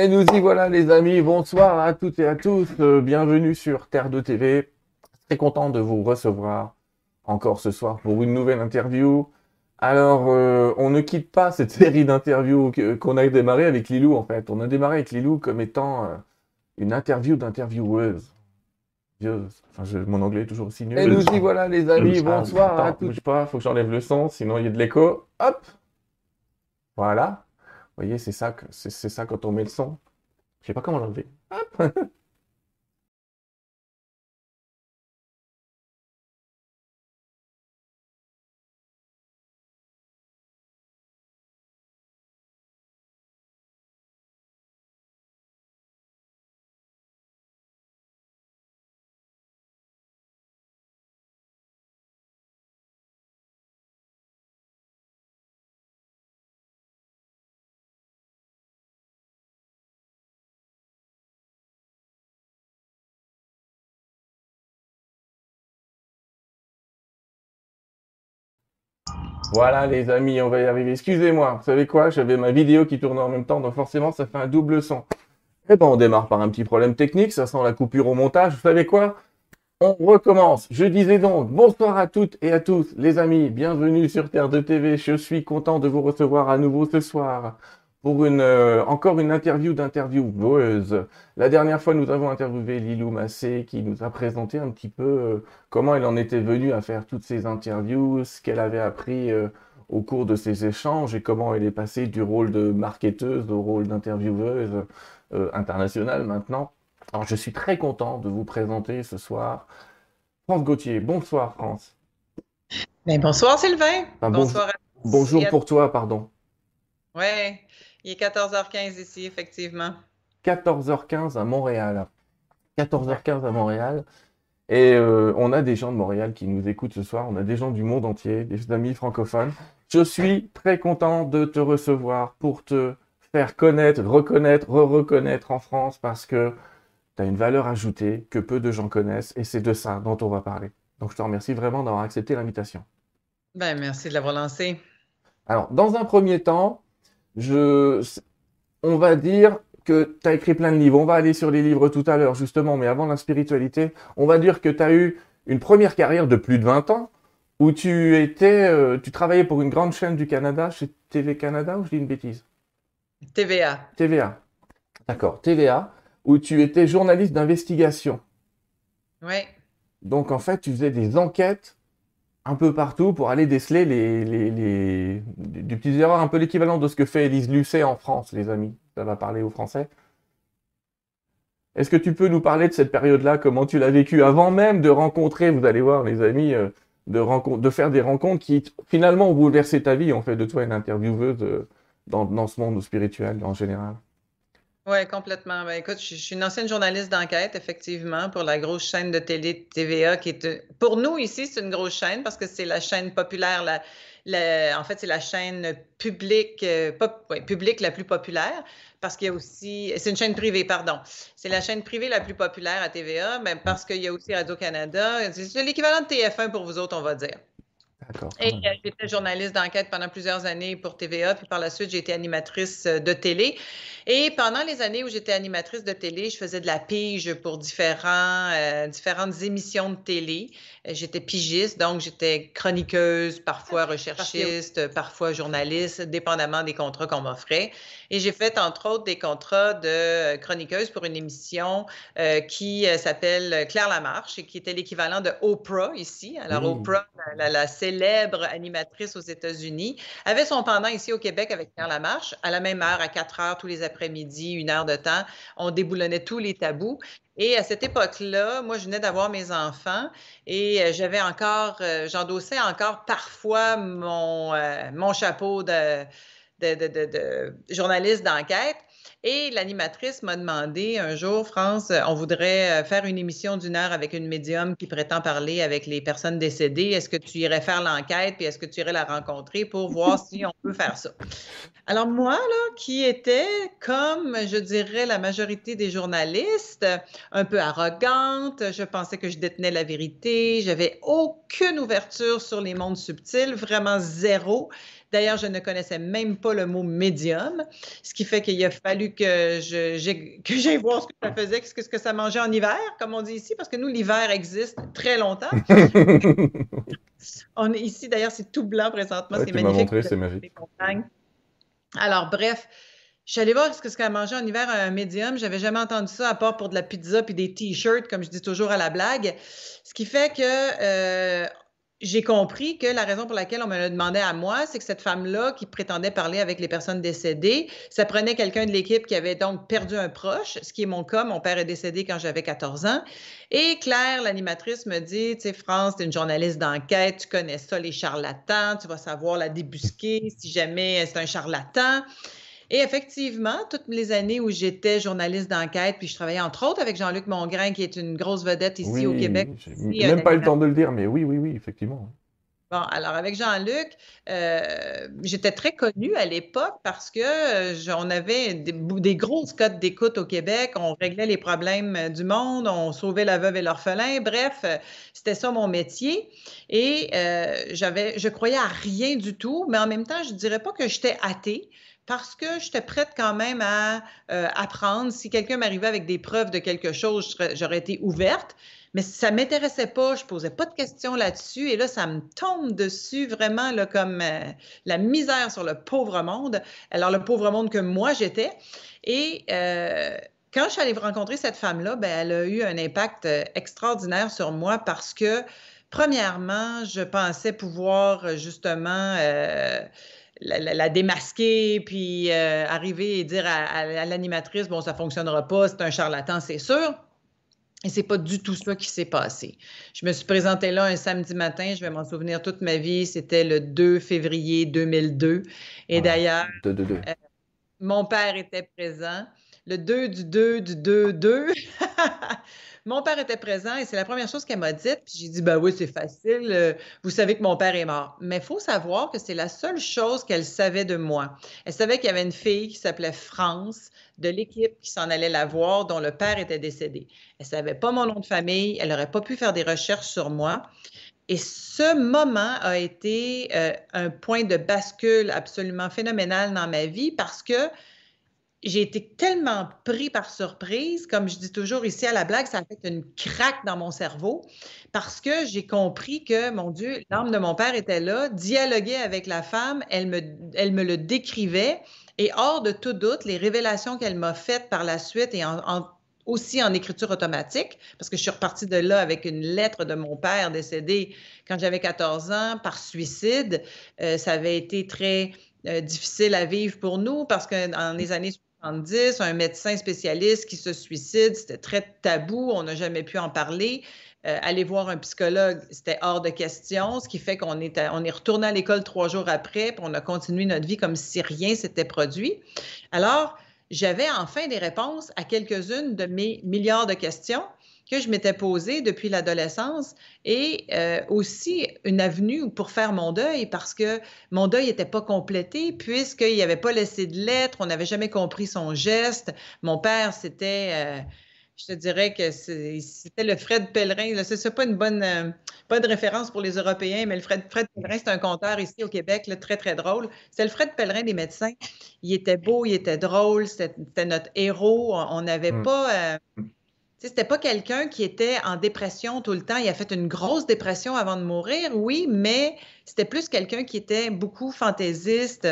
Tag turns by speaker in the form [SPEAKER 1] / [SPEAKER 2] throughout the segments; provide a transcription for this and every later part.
[SPEAKER 1] Et nous y voilà les amis, bonsoir à toutes et à tous, euh, bienvenue sur Terre de TV. Très content de vous recevoir encore ce soir pour une nouvelle interview. Alors, euh, on ne quitte pas cette série d'interviews qu'on a démarré avec Lilou en fait. On a démarré avec Lilou comme étant euh, une interview d'intervieweuse. Enfin, mon anglais est toujours aussi nul. Et nous y voilà les amis, bonsoir à tous. Bouge pas, faut que j'enlève le son, sinon il y a de l'écho. Hop Voilà. Vous voyez, c'est ça, c'est ça quand on met le son. Je sais pas comment l'enlever. Voilà les amis, on va y arriver. Excusez-moi, vous savez quoi? J'avais ma vidéo qui tourne en même temps, donc forcément ça fait un double son. Eh ben on démarre par un petit problème technique, ça sent la coupure au montage. Vous savez quoi? On recommence. Je disais donc bonsoir à toutes et à tous les amis, bienvenue sur Terre de TV. Je suis content de vous recevoir à nouveau ce soir pour une, euh, encore une interview d'intervieweuse. La dernière fois, nous avons interviewé Lilou Massé qui nous a présenté un petit peu euh, comment elle en était venue à faire toutes ces interviews, ce qu'elle avait appris euh, au cours de ces échanges et comment elle est passée du rôle de marketeuse au rôle d'intervieweuse internationale maintenant. Alors, je suis très content de vous présenter ce soir France Gauthier. Bonsoir, France.
[SPEAKER 2] Ben, bonsoir, Sylvain. bonsoir.
[SPEAKER 1] bonjour pour toi, pardon.
[SPEAKER 2] Ouais. Il est 14h15 ici, effectivement.
[SPEAKER 1] 14h15 à Montréal. 14h15 à Montréal. Et euh, on a des gens de Montréal qui nous écoutent ce soir. On a des gens du monde entier, des amis francophones. Je suis très content de te recevoir pour te faire connaître, reconnaître, re-reconnaître en France parce que tu as une valeur ajoutée que peu de gens connaissent et c'est de ça dont on va parler. Donc je te remercie vraiment d'avoir accepté l'invitation.
[SPEAKER 2] Ben, merci de l'avoir lancé.
[SPEAKER 1] Alors, dans un premier temps, je, on va dire que tu as écrit plein de livres. On va aller sur les livres tout à l'heure, justement, mais avant la spiritualité, on va dire que tu as eu une première carrière de plus de 20 ans où tu étais, euh, tu travaillais pour une grande chaîne du Canada, chez TV Canada, ou je dis une bêtise?
[SPEAKER 2] TVA.
[SPEAKER 1] TVA. D'accord, TVA, où tu étais journaliste d'investigation.
[SPEAKER 2] Oui.
[SPEAKER 1] Donc en fait, tu faisais des enquêtes un peu partout pour aller déceler les, les, les, des petites erreurs, un peu l'équivalent de ce que fait Elise Lucet en France, les amis. Ça va parler aux Français. Est-ce que tu peux nous parler de cette période-là, comment tu l'as vécu avant même de rencontrer, vous allez voir les amis, euh, de, de faire des rencontres qui finalement ont bouleversé ta vie, ont fait de toi une intervieweuse euh, dans, dans ce monde spirituel en général
[SPEAKER 2] oui, complètement. Ben, écoute, je, suis une ancienne journaliste d'enquête, effectivement, pour la grosse chaîne de télé TVA qui est. Pour nous, ici, c'est une grosse chaîne parce que c'est la chaîne populaire, la, en fait, c'est la chaîne publique, euh, publique la plus populaire parce qu'il y a aussi. C'est une chaîne privée, pardon. C'est la chaîne privée la plus populaire à TVA, mais parce qu'il y a aussi Radio-Canada. C'est l'équivalent de TF1 pour vous autres, on va dire. Et euh, j'étais journaliste d'enquête pendant plusieurs années pour TVA, puis par la suite, j'ai été animatrice euh, de télé. Et pendant les années où j'étais animatrice de télé, je faisais de la pige pour différents, euh, différentes émissions de télé. J'étais pigiste, donc j'étais chroniqueuse, parfois recherchiste, parfois journaliste, dépendamment des contrats qu'on m'offrait. Et j'ai fait, entre autres, des contrats de chroniqueuse pour une émission qui s'appelle Claire Lamarche et qui était l'équivalent de Oprah ici. Alors, Oprah, la, la célèbre animatrice aux États-Unis, avait son pendant ici au Québec avec Pierre Lamarche. À la même heure, à 4 heures tous les après-midi, une heure de temps, on déboulonnait tous les tabous. Et à cette époque-là, moi, je venais d'avoir mes enfants et euh, j'avais encore, euh, j'endossais encore parfois mon, euh, chapeau de journaliste d'enquête. Et l'animatrice m'a demandé un jour, France, on voudrait euh, faire une émission d'une heure avec une médium qui prétend parler avec les personnes décédées. Est-ce que tu irais faire l'enquête, puis est-ce que tu irais la rencontrer pour voir si on peut faire ça? Alors moi, là, qui était, comme je dirais la majorité des journalistes, un peu arrogante, je pensais que je détenais la vérité, j'avais aucune ouverture sur les mondes subtils, vraiment zéro. D'ailleurs, je ne connaissais même pas le mot médium, ce qui fait qu'il a fallu que j'aille voir ce que ça faisait, ce que, ce que ça mangeait en hiver, comme on dit ici, parce que nous, l'hiver existe très longtemps. on est ici, d'ailleurs, c'est tout blanc présentement, c'est magnifique.
[SPEAKER 1] c'est magique.
[SPEAKER 2] Alors, bref, je suis allée voir ce que ça mangeait en hiver un médium. J'avais jamais entendu ça à part pour de la pizza puis des t-shirts, comme je dis toujours à la blague. Ce qui fait que euh, j'ai compris que la raison pour laquelle on me le demandait à moi, c'est que cette femme-là qui prétendait parler avec les personnes décédées, ça prenait quelqu'un de l'équipe qui avait donc perdu un proche, ce qui est mon cas. Mon père est décédé quand j'avais 14 ans. Et Claire, l'animatrice, me dit, tu sais, France, tu es une journaliste d'enquête, tu connais ça, les charlatans, tu vas savoir la débusquer si jamais c'est un charlatan. Et effectivement, toutes les années où j'étais journaliste d'enquête, puis je travaillais entre autres avec Jean-Luc Mongrain, qui est une grosse vedette ici au Québec.
[SPEAKER 1] même pas eu le temps de le dire, mais oui, oui, oui, effectivement.
[SPEAKER 2] Bon, alors avec Jean-Luc, euh, j'étais très connue à l'époque parce que euh, on avait des, grosses cotes d'écoute au Québec, on réglait les problèmes du monde, on sauvait la veuve et l'orphelin, bref, c'était ça mon métier. Et euh, j'avais, je croyais à rien du tout, mais en même temps, je dirais pas que j'étais athée parce que j'étais prête quand même à euh, apprendre. Si quelqu'un m'arrivait avec des preuves de quelque chose, j'aurais été ouverte. Mais ça ne m'intéressait pas, je ne posais pas de questions là-dessus. Et là, ça me tombe dessus vraiment là, comme euh, la misère sur le pauvre monde. Alors, le pauvre monde que moi, j'étais. Et euh, quand je suis allée rencontrer cette femme-là, ben, elle a eu un impact extraordinaire sur moi parce que, premièrement, je pensais pouvoir justement la, démasquer, puis euh, arriver et dire à, l'animatrice, bon, ça fonctionnera pas, c'est un charlatan, c'est sûr. Et c'est pas du tout ça qui s'est passé. Je me suis présentée là un samedi matin, je vais m'en souvenir toute ma vie, c'était le 2 février 2002. Et d'ailleurs, euh, mon père était présent. Le 2 du 2 du 2 2. Mon père était présent et c'est la première chose qu'elle m'a dite. Puis j'ai dit, ben oui, c'est facile. Euh, vous savez que mon père est mort. Mais il faut savoir que c'est la seule chose qu'elle savait de moi. Elle savait qu'il y avait une fille qui s'appelait France de l'équipe qui s'en allait la voir, dont le père était décédé. Elle ne savait pas mon nom de famille. Elle n'aurait pas pu faire des recherches sur moi. Et ce moment a été euh, un point de bascule absolument phénoménal dans ma vie parce que j'ai été tellement pris par surprise, comme je dis toujours ici à la blague, ça a fait une craque dans mon cerveau parce que j'ai compris que, mon Dieu, l'âme de mon père était là, dialoguait avec la femme, elle me, elle me le décrivait et hors de tout doute, les révélations qu'elle m'a faites par la suite et aussi en écriture automatique, parce que je suis repartie de là avec une lettre de mon père décédé quand j'avais 14 ans par suicide. Euh, ça avait été très euh, difficile à vivre pour nous parce que dans les années un médecin spécialiste qui se suicide, c'était très tabou, on n'a jamais pu en parler. Euh, aller voir un psychologue, c'était hors de question, ce qui fait qu'on est, on est retourné à l'école trois jours après, puis on a continué notre vie comme si rien s'était produit. Alors, j'avais enfin des réponses à quelques-unes de mes milliards de questions que je m'étais posée depuis l'adolescence et euh, aussi une avenue pour faire mon deuil parce que mon deuil n'était pas complété puisqu'il n'y avait pas laissé de lettres, on n'avait jamais compris son geste. Mon père, c'était... Euh, je te dirais que c'était le Fred Pellerin. Ce n'est pas une bonne, euh, pas de référence pour les Européens, mais le Fred, Fred Pellerin, c'est un conteur ici au Québec, très, très drôle. C'est le Fred Pellerin des médecins. Il était beau, il était drôle, c'était notre héros. On n'avait mmh. pas. C'était pas quelqu'un qui était en dépression tout le temps. Il a fait une grosse dépression avant de mourir, oui, mais c'était plus quelqu'un qui était beaucoup fantaisiste.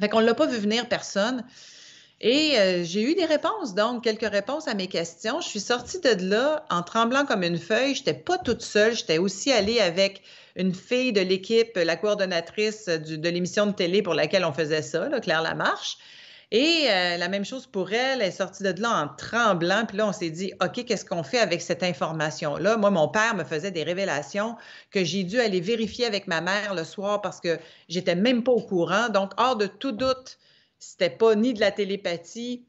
[SPEAKER 2] Fait qu'on ne l'a pas vu venir personne. Et euh, j'ai eu des réponses, donc quelques réponses à mes questions. Je suis sortie de là en tremblant comme une feuille. Je n'étais pas toute seule. J'étais aussi allée avec une fille de l'équipe, la coordonnatrice de l'émission de télé pour laquelle on faisait ça, Claire Lamarche. Et euh, la même chose pour elle, elle est sortie de là en tremblant. Puis là, on s'est dit, OK, qu'est-ce qu'on fait avec cette information-là? Moi, mon père me faisait des révélations que j'ai dû aller vérifier avec ma mère le soir parce que j'étais même pas au courant. Donc, hors de tout doute, c'était pas ni de la télépathie,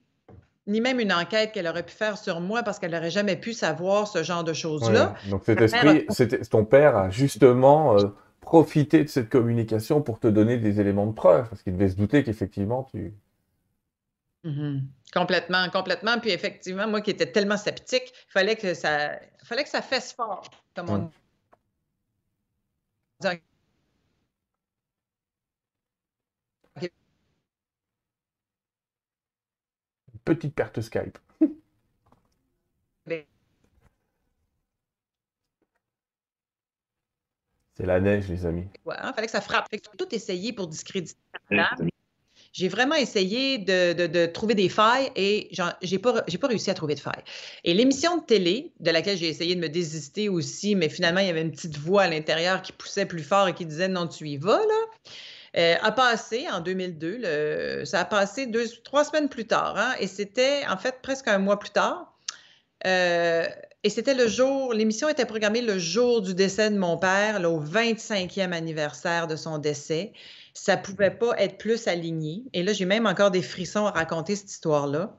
[SPEAKER 2] ni même une enquête qu'elle aurait pu faire sur moi parce qu'elle n'aurait jamais pu savoir ce genre de choses-là.
[SPEAKER 1] Donc, cet esprit, ton père a justement euh, profité de cette communication pour te donner des éléments de preuve parce qu'il devait se douter qu'effectivement, tu
[SPEAKER 2] Mmh complètement, complètement. Puis effectivement, moi qui étais tellement sceptique, il fallait que ça, fallait que ça fasse fort, comme on
[SPEAKER 1] petite perte Skype. C'est la neige, les amis.
[SPEAKER 2] Il hein, fallait que ça frappe. Fait que tout essayer pour discréditer la j'ai vraiment essayé de, trouver des failles et j'ai pas, pas réussi à trouver de failles. Et l'émission de télé, de laquelle j'ai essayé de me désister aussi, mais finalement, il y avait une petite voix à l'intérieur qui poussait plus fort et qui disait non, tu y vas, là. Euh, a passé en 2002. ça a passé deux, trois semaines plus tard. Hein, et c'était en fait presque un mois plus tard. Euh, et c'était le jour, l'émission était programmée le jour du décès de mon père, au 25e anniversaire de son décès ça pouvait pas être plus aligné. Et là, j'ai même encore des frissons à raconter cette histoire-là.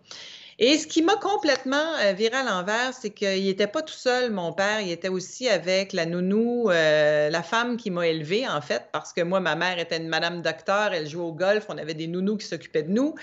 [SPEAKER 2] Et ce qui m'a complètement euh, viré à l'envers, c'est qu'il n'était pas tout seul, mon père. Il était aussi avec la nounou, euh, la femme qui m'a élevé, en fait, parce que moi, ma mère était une madame docteur, elle jouait au golf, on avait des nounous qui s'occupaient de nous.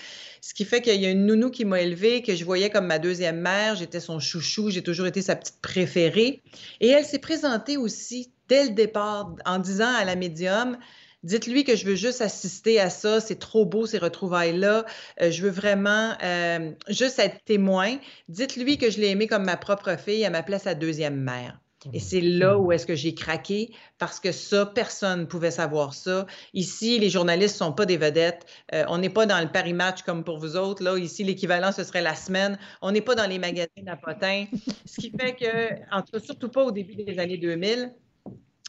[SPEAKER 2] Ce qui fait qu'il y a une nounou qui m'a élevé, que je voyais comme ma deuxième mère. J'étais son chouchou, j'ai toujours été sa petite préférée. Et elle s'est présentée aussi dès le départ en disant à la médium, Dites-lui que je veux juste assister à ça. C'est trop beau, ces retrouvailles-là. Euh, je veux vraiment euh, juste être témoin. Dites-lui que je l'ai aimé comme ma propre fille. Elle m'appelait sa deuxième mère. Et c'est là où est-ce que j'ai craqué parce que ça, personne ne pouvait savoir ça. Ici, les journalistes ne sont pas des vedettes. Euh, on n'est pas dans le Paris Match comme pour vous autres. Là, ici, l'équivalent, ce serait la semaine. On n'est pas dans les magazines à potins. Ce qui fait que, en tout surtout pas au début des années 2000,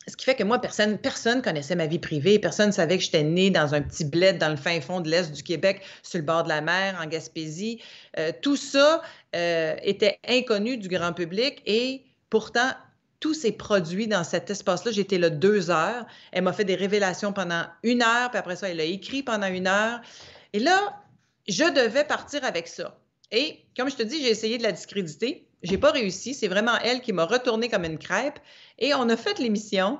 [SPEAKER 2] ce qui fait que moi, personne personne connaissait ma vie privée. Personne ne savait que j'étais née dans un petit bled dans le fin fond de l'Est du Québec, sur le bord de la mer, en Gaspésie. Euh, tout ça euh, était inconnu du grand public et pourtant, tout s'est produit dans cet espace-là. J'étais là deux heures. Elle m'a fait des révélations pendant une heure, puis après ça, elle a écrit pendant une heure. Et là, je devais partir avec ça. Et comme je te dis, j'ai essayé de la discréditer. J'ai pas réussi. C'est vraiment elle qui m'a retourné comme une crêpe. Et on a fait l'émission.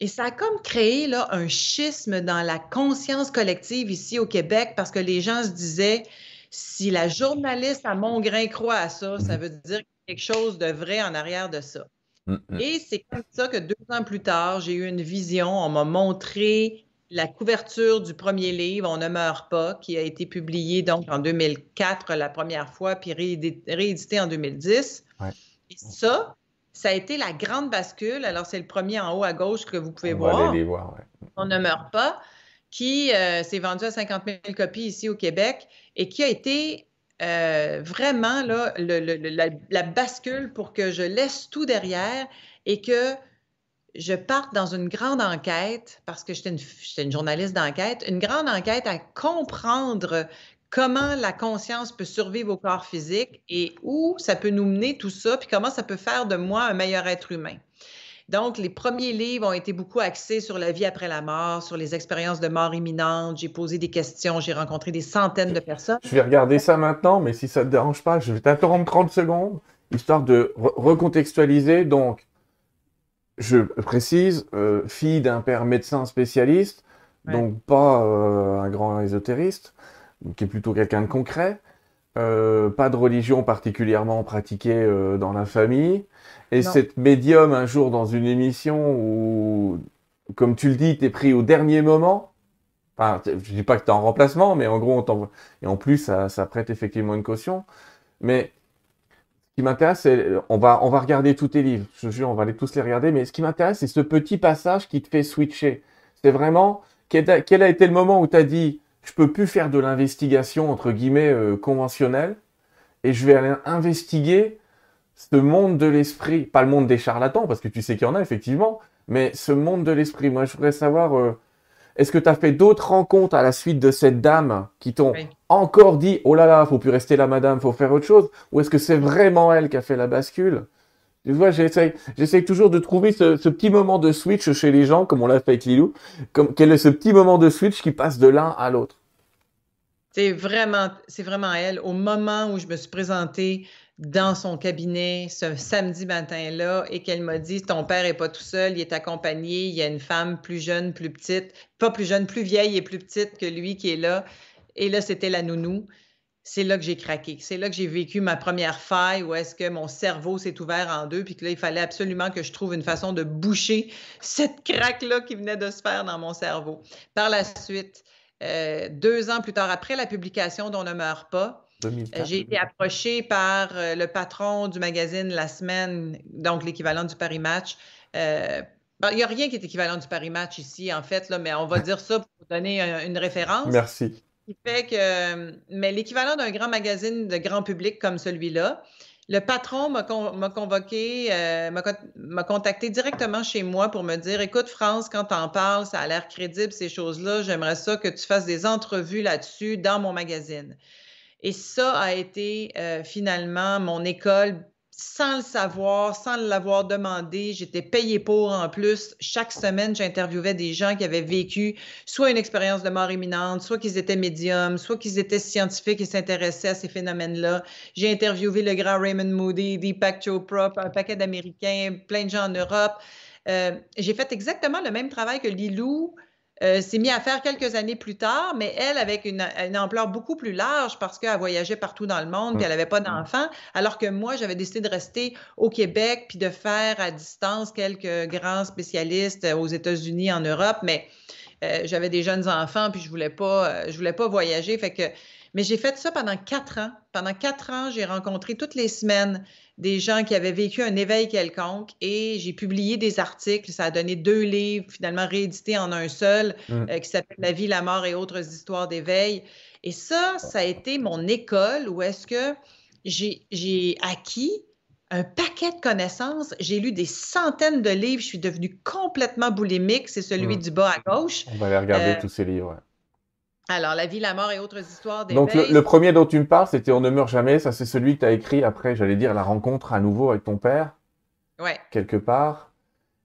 [SPEAKER 2] Et ça a comme créé là, un schisme dans la conscience collective ici au Québec parce que les gens se disaient si la journaliste à Montgrain croit à ça, ça veut dire quelque chose de vrai en arrière de ça. Mm, mm. Et c'est comme ça que deux ans plus tard, j'ai eu une vision. On m'a montré la couverture du premier livre, On ne meurt pas, qui a été publié donc en 2004 la première fois, puis réédité en 2010. Et ça, ça a été la grande bascule. Alors, c'est le premier en haut à gauche que vous pouvez voir. On ne meurt pas, qui euh, s'est vendu à 50 000 copies ici au Québec et qui a été euh, vraiment là, la, bascule pour que je laisse tout derrière et que je parte dans une grande enquête, parce que j'étais une, une, journaliste d'enquête, une grande enquête à comprendre comment la conscience peut survivre au corps physique et où ça peut nous mener tout ça, puis comment ça peut faire de moi un meilleur être humain. Donc, les premiers livres ont été beaucoup axés sur la vie après la mort, sur les expériences de mort imminente. J'ai posé des questions, j'ai rencontré des centaines de personnes.
[SPEAKER 1] Je vais regarder ça maintenant, mais si ça ne te dérange pas, je vais t'interrompre 30 secondes, histoire de recontextualiser. Donc, je précise, euh, fille d'un père médecin spécialiste, donc pas euh, un grand ésotériste, qui est plutôt quelqu'un de concret, euh, pas de religion particulièrement pratiquée dans la famille, et cette médium un jour dans une émission où, comme tu le dis, t'es pris au dernier moment. Enfin, je dis pas que t'es en remplacement, mais en gros, on et en plus, ça, ça prête effectivement une caution. Mais qui m'intéresse, c'est, on va, on va regarder tous tes livres. Je jure, on va aller tous les regarder. Mais ce qui m'intéresse, c'est ce petit passage qui te fait switcher. C'est vraiment, quel a, été le moment où tu as dit, je peux plus faire de l'investigation, entre guillemets, euh, conventionnelle, et je vais aller investiguer ce monde de l'esprit. Pas le monde des charlatans, parce que tu sais qu'il y en a, effectivement, mais ce monde de l'esprit. Moi, je voudrais savoir, euh, est-ce que tu as fait d'autres rencontres à la suite de cette dame qui t'ont encore dit oh là là, faut plus rester là, madame, faut faire autre chose Ou est-ce que c'est vraiment elle qui a fait la bascule? Tu vois, j'essaye, j'essaye toujours de trouver ce, petit moment de switch chez les gens, comme on l'a fait avec Lilou. Comme, quel est ce petit moment de switch qui passe de l'un à l'autre?
[SPEAKER 2] C'est vraiment, c'est vraiment elle. Au moment où je me suis présentée dans son cabinet ce samedi matin-là et qu'elle m'a dit Ton père est pas tout seul, il est accompagné, il y a une femme plus jeune, plus petite, pas plus jeune, plus vieille et plus petite que lui qui est là. Et là, c'était la nounou. C'est là que j'ai craqué. C'est là que j'ai vécu ma première faille où est-ce que mon cerveau s'est ouvert en deux, puis que là, il fallait absolument que je trouve une façon de boucher cette craque-là qui venait de se faire dans mon cerveau. Par la suite, euh, deux ans plus tard, après la publication d'On ne meurt pas, J'ai été approché par le patron du magazine La Semaine, donc l'équivalent du Paris Match. il n'y a rien qui est équivalent du Paris Match ici, en fait, là, mais on va dire ça pour donner une référence.
[SPEAKER 1] Merci.
[SPEAKER 2] Que, mais l'équivalent d'un grand magazine de grand public comme celui-là, le patron m'a convoqué, euh, m'a contacté directement chez moi pour me dire Écoute, France, quand t'en parles, ça a l'air crédible, ces choses-là. J'aimerais ça que tu fasses des entrevues là-dessus dans mon magazine. Et ça a été euh, finalement mon école sans le savoir, sans l'avoir demandé. J'étais payée pour en plus. Chaque semaine, j'interviewais des gens qui avaient vécu soit une expérience de mort imminente, soit qu'ils étaient médiums, soit qu'ils étaient scientifiques et s'intéressaient à ces phénomènes-là. J'ai interviewé le grand Raymond Moody, Deepak Chopra, un paquet d'Américains, plein de gens en Europe. Euh, j'ai fait exactement le même travail que Lilou euh, s'est mis à faire quelques années plus tard, mais elle avec une, ampleur beaucoup plus large parce qu'elle voyageait partout dans le monde, puis elle n'avait pas d'enfants, alors que moi, j'avais décidé de rester au Québec, puis de faire à distance quelques grands spécialistes aux États-Unis, en Europe, mais euh, j'avais des jeunes enfants, puis je voulais pas, euh, je voulais pas voyager, fait que, mais j'ai fait ça pendant quatre ans. Pendant quatre ans, j'ai rencontré toutes les semaines des gens qui avaient vécu un éveil quelconque et j'ai publié des articles. Ça a donné deux livres, finalement réédités en un seul, mm. euh, qui s'appelle La vie, la mort et autres histoires d'éveil. Et ça, ça a été mon école où est-ce que j'ai acquis un paquet de connaissances. J'ai lu des centaines de livres. Je suis devenue complètement boulimique. C'est celui mm. du bas à gauche.
[SPEAKER 1] On va aller regarder euh, tous ces livres.
[SPEAKER 2] Alors, La vie, la mort et autres histoires
[SPEAKER 1] des Donc, le, premier dont tu me parles, c'était On ne meurt jamais. Ça, c'est celui que tu as écrit après, j'allais dire, la rencontre à nouveau avec ton père.
[SPEAKER 2] Ouais.
[SPEAKER 1] Quelque part.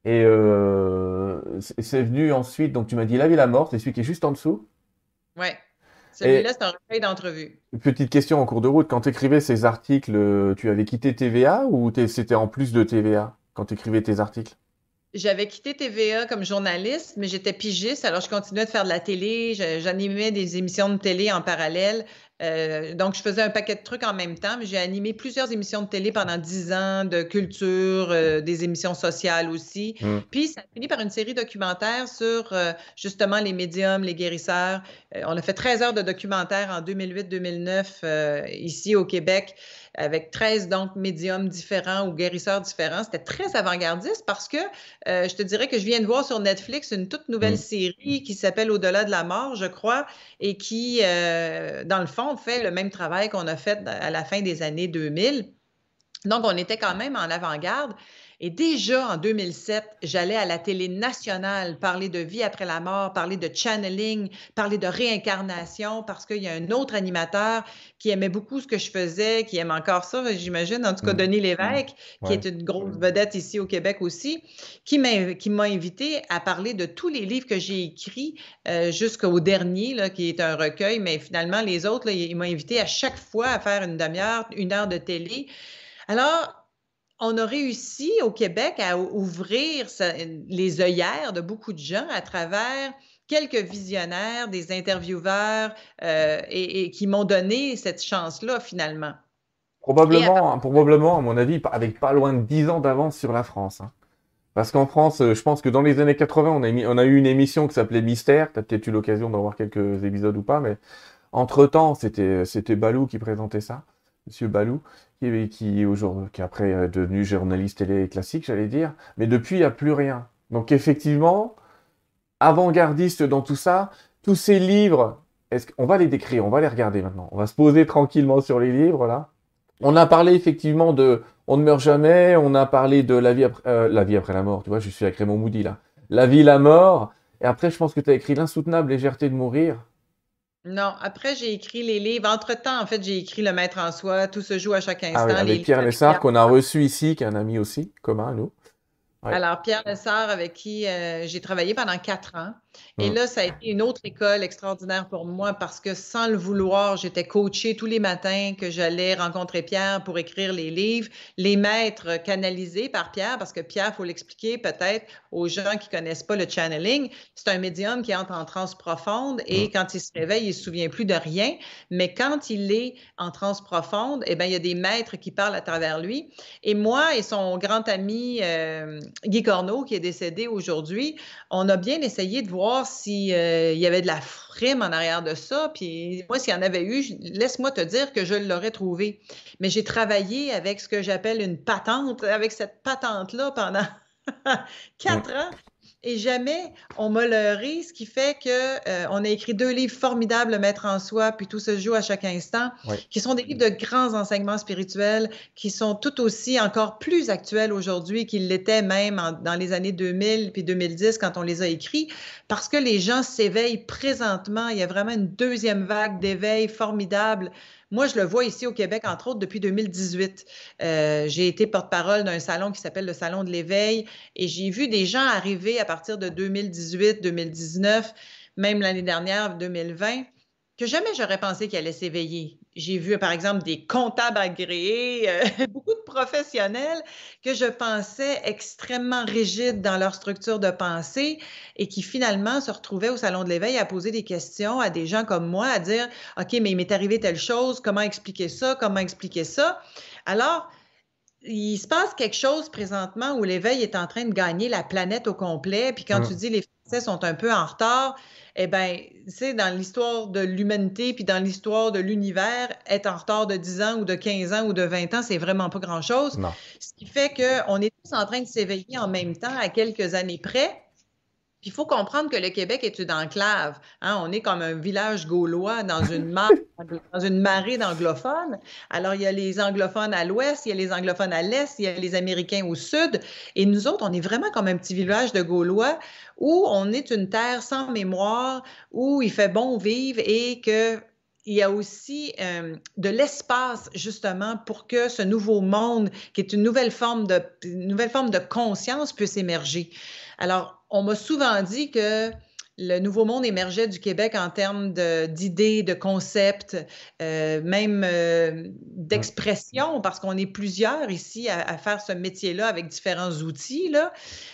[SPEAKER 1] Et euh, c'est venu ensuite, donc tu m'as dit La vie, la mort, c'est celui qui est juste en dessous.
[SPEAKER 2] Ouais. Celui-là, c'est un recueil d'entrevue.
[SPEAKER 1] Petite question en cours de route. Quand tu écrivais ces articles, tu avais quitté TVA ou c'était en plus de TVA quand tu écrivais tes articles?
[SPEAKER 2] J'avais quitté TVA comme journaliste, mais j'étais pigiste, alors je continuais de faire de la télé, j'animais des émissions de télé en parallèle. Euh, donc, je faisais un paquet de trucs en même temps, mais j'ai animé plusieurs émissions de télé pendant dix ans, de culture, euh, des émissions sociales aussi. Mmh. Puis, ça a fini par une série documentaire sur euh, justement les médiums, les guérisseurs. on a fait 13 heures de documentaire en 2008-2009 ici au Québec avec 13 donc médiums différents ou guérisseurs différents. C'était très avant-gardiste parce que je te dirais que je viens de voir sur Netflix une toute nouvelle mmh. série qui s'appelle Au-delà de la mort, je crois, et qui, dans le fond, on fait le même travail qu'on a fait à la fin des années 2000. Donc, on était quand même en avant-garde. Et déjà en 2007, j'allais à la télé nationale parler de vie après la mort, parler de channeling, parler de réincarnation, parce qu'il y a un autre animateur qui aimait beaucoup ce que je faisais, qui aime encore ça, j'imagine, en tout cas mm. Denis Lévesque, mm. qui est une grosse vedette ici au Québec aussi, qui m'a invité à parler de tous les livres que j'ai écrits euh, jusqu'au dernier, là, qui est un recueil, mais finalement, les autres, là, il m'a invité à chaque fois à faire une demi-heure, une heure de télé. Alors, on a réussi au Québec à ouvrir les œillères de beaucoup de gens à travers quelques visionnaires, des intervieweurs euh, et, qui m'ont donné cette chance-là finalement.
[SPEAKER 1] Probablement, hein, probablement, à mon avis, avec pas loin de 10 ans d'avance sur la France. Hein. Parce qu'en France, euh, je pense que dans les années 80, on a, on a eu une émission qui s'appelait Mystère. Tu as peut-être eu l'occasion d'en voir quelques épisodes ou pas, mais entre-temps, c'était Balou qui présentait ça. Monsieur Balou, qui, aujourd'hui, qui après est devenu journaliste télé classique, j'allais dire. Mais depuis, il n'y a plus rien. Donc effectivement, avant-gardiste dans tout ça, tous ces livres, est-ce va les décrire, on va les regarder maintenant. On va se poser tranquillement sur les livres là. On a parlé effectivement de On ne meurt jamais, on a parlé de la vie après, euh, la vie après la mort, tu vois, je suis avec Raymond Moody là. La vie, la mort. Et après, je pense que tu as écrit L'insoutenable légèreté de mourir.
[SPEAKER 2] Non, après, j'ai écrit les livres. Entre-temps, en fait, j'ai écrit Le Maître en soi, Tout se joue à chaque instant. Ah
[SPEAKER 1] avec Pierre Lessard, qu'on a reçu ici, qui est un ami aussi, commun à nous.
[SPEAKER 2] Alors, Pierre Lessard, avec qui euh, j'ai travaillé pendant quatre ans. Et là, ça a été une autre école extraordinaire pour moi parce que sans le vouloir, j'étais coachée tous les matins que j'allais rencontrer Pierre pour écrire les livres, les maîtres canalisés par Pierre, parce que Pierre, faut l'expliquer peut-être aux gens qui connaissent pas le channeling, c'est un médium qui entre en transe profonde et quand il se réveille, il se souvient plus de rien, mais quand il est en transe profonde, eh bien, il y a des maîtres qui parlent à travers lui. Et moi et son grand ami euh, Guy Corneau, qui est décédé aujourd'hui, on a bien essayé de voir voir s'il euh, y avait de la frime en arrière de ça. Puis moi, s'il y en avait eu, laisse-moi te dire que je l'aurais trouvé. Mais j'ai travaillé avec ce que j'appelle une patente, avec cette patente-là pendant quatre ans et jamais on m'a leurré, ce qui fait que euh, on a écrit deux livres formidables, Le Maître en soi, puis Tout se joue à chaque instant, qui sont des livres de grands enseignements spirituels, qui sont tout aussi encore plus actuels aujourd'hui qu'ils l'étaient même dans les années 2000 puis 2010 quand on les a écrits, parce que les gens s'éveillent présentement. Il y a vraiment une deuxième vague d'éveil formidable moi, je le vois ici au Québec, entre autres, depuis 2018. Euh, j'ai été porte-parole d'un salon qui s'appelle le Salon de l'éveil et j'ai vu des gens arriver à partir de 2018, 2019, même l'année dernière, 2020 que jamais j'aurais pensé qu'elle allait s'éveiller. J'ai vu, par exemple, des comptables agréés, euh, beaucoup de professionnels que je pensais extrêmement rigides dans leur structure de pensée et qui finalement se retrouvaient au Salon de l'éveil à poser des questions à des gens comme moi, à dire, OK, mais il m'est arrivé telle chose, comment expliquer ça, comment expliquer ça. Alors, il se passe quelque chose présentement où l'éveil est en train de gagner la planète au complet. Puis quand tu dis les Sont un peu en retard, eh bien, c'est dans l'histoire de l'humanité puis dans l'histoire de l'univers, être en retard de 10 ans ou de 15 ans ou de 20 ans, c'est vraiment pas grand-chose. Ce qui fait qu'on est tous en train de s'éveiller en même temps à quelques années près. Puis il faut comprendre que le Québec est une enclave. Hein. On est comme un village gaulois dans une, dans une marée d'anglophones. Alors, il y a les anglophones à l'ouest, il y a les anglophones à l'est, il y a les Américains au sud. Et nous autres, on est vraiment comme un petit village de Gaulois où on est une terre sans mémoire, où il fait bon vivre et que il y a aussi euh, de l'espace justement pour que ce nouveau monde, qui est une nouvelle forme de, une nouvelle forme de conscience, puisse émerger. Alors, on m'a souvent dit que le nouveau monde émergeait du Québec en termes d'idées, de, concepts, euh, même euh, d'expression, parce qu'on est plusieurs ici à, faire ce métier-là avec différents outils. Là.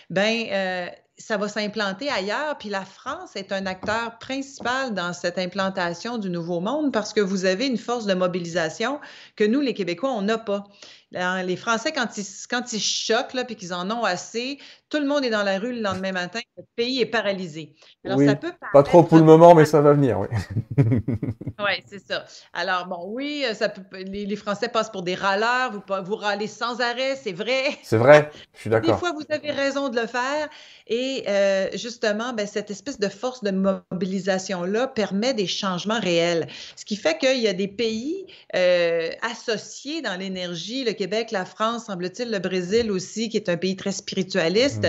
[SPEAKER 2] Ben, ça va s'implanter ailleurs. Puis la France est un acteur principal dans cette implantation du Nouveau Monde parce que vous avez une force de mobilisation que nous, les Québécois, on n'a pas. Les Français, quand ils, quand ils choquent, là, puis qu'ils en ont assez, tout le monde est dans la rue le lendemain matin, le pays est paralysé.
[SPEAKER 1] Alors, ça peut pas trop pour le moment, mais ça va venir, oui.
[SPEAKER 2] oui, c'est ça. Alors, bon, oui, ça peut, les, Français passent pour des râleurs, vous, vous râlez sans arrêt, c'est vrai.
[SPEAKER 1] C'est vrai, je suis d'accord.
[SPEAKER 2] Des fois, vous avez raison de le faire. Et euh, justement, ben, cette espèce de force de mobilisation-là permet des changements réels. Ce qui fait qu'il y a des pays euh, associés dans l'énergie, le Québec, la France, semble-t-il, le Brésil aussi, qui est un pays très spiritualiste,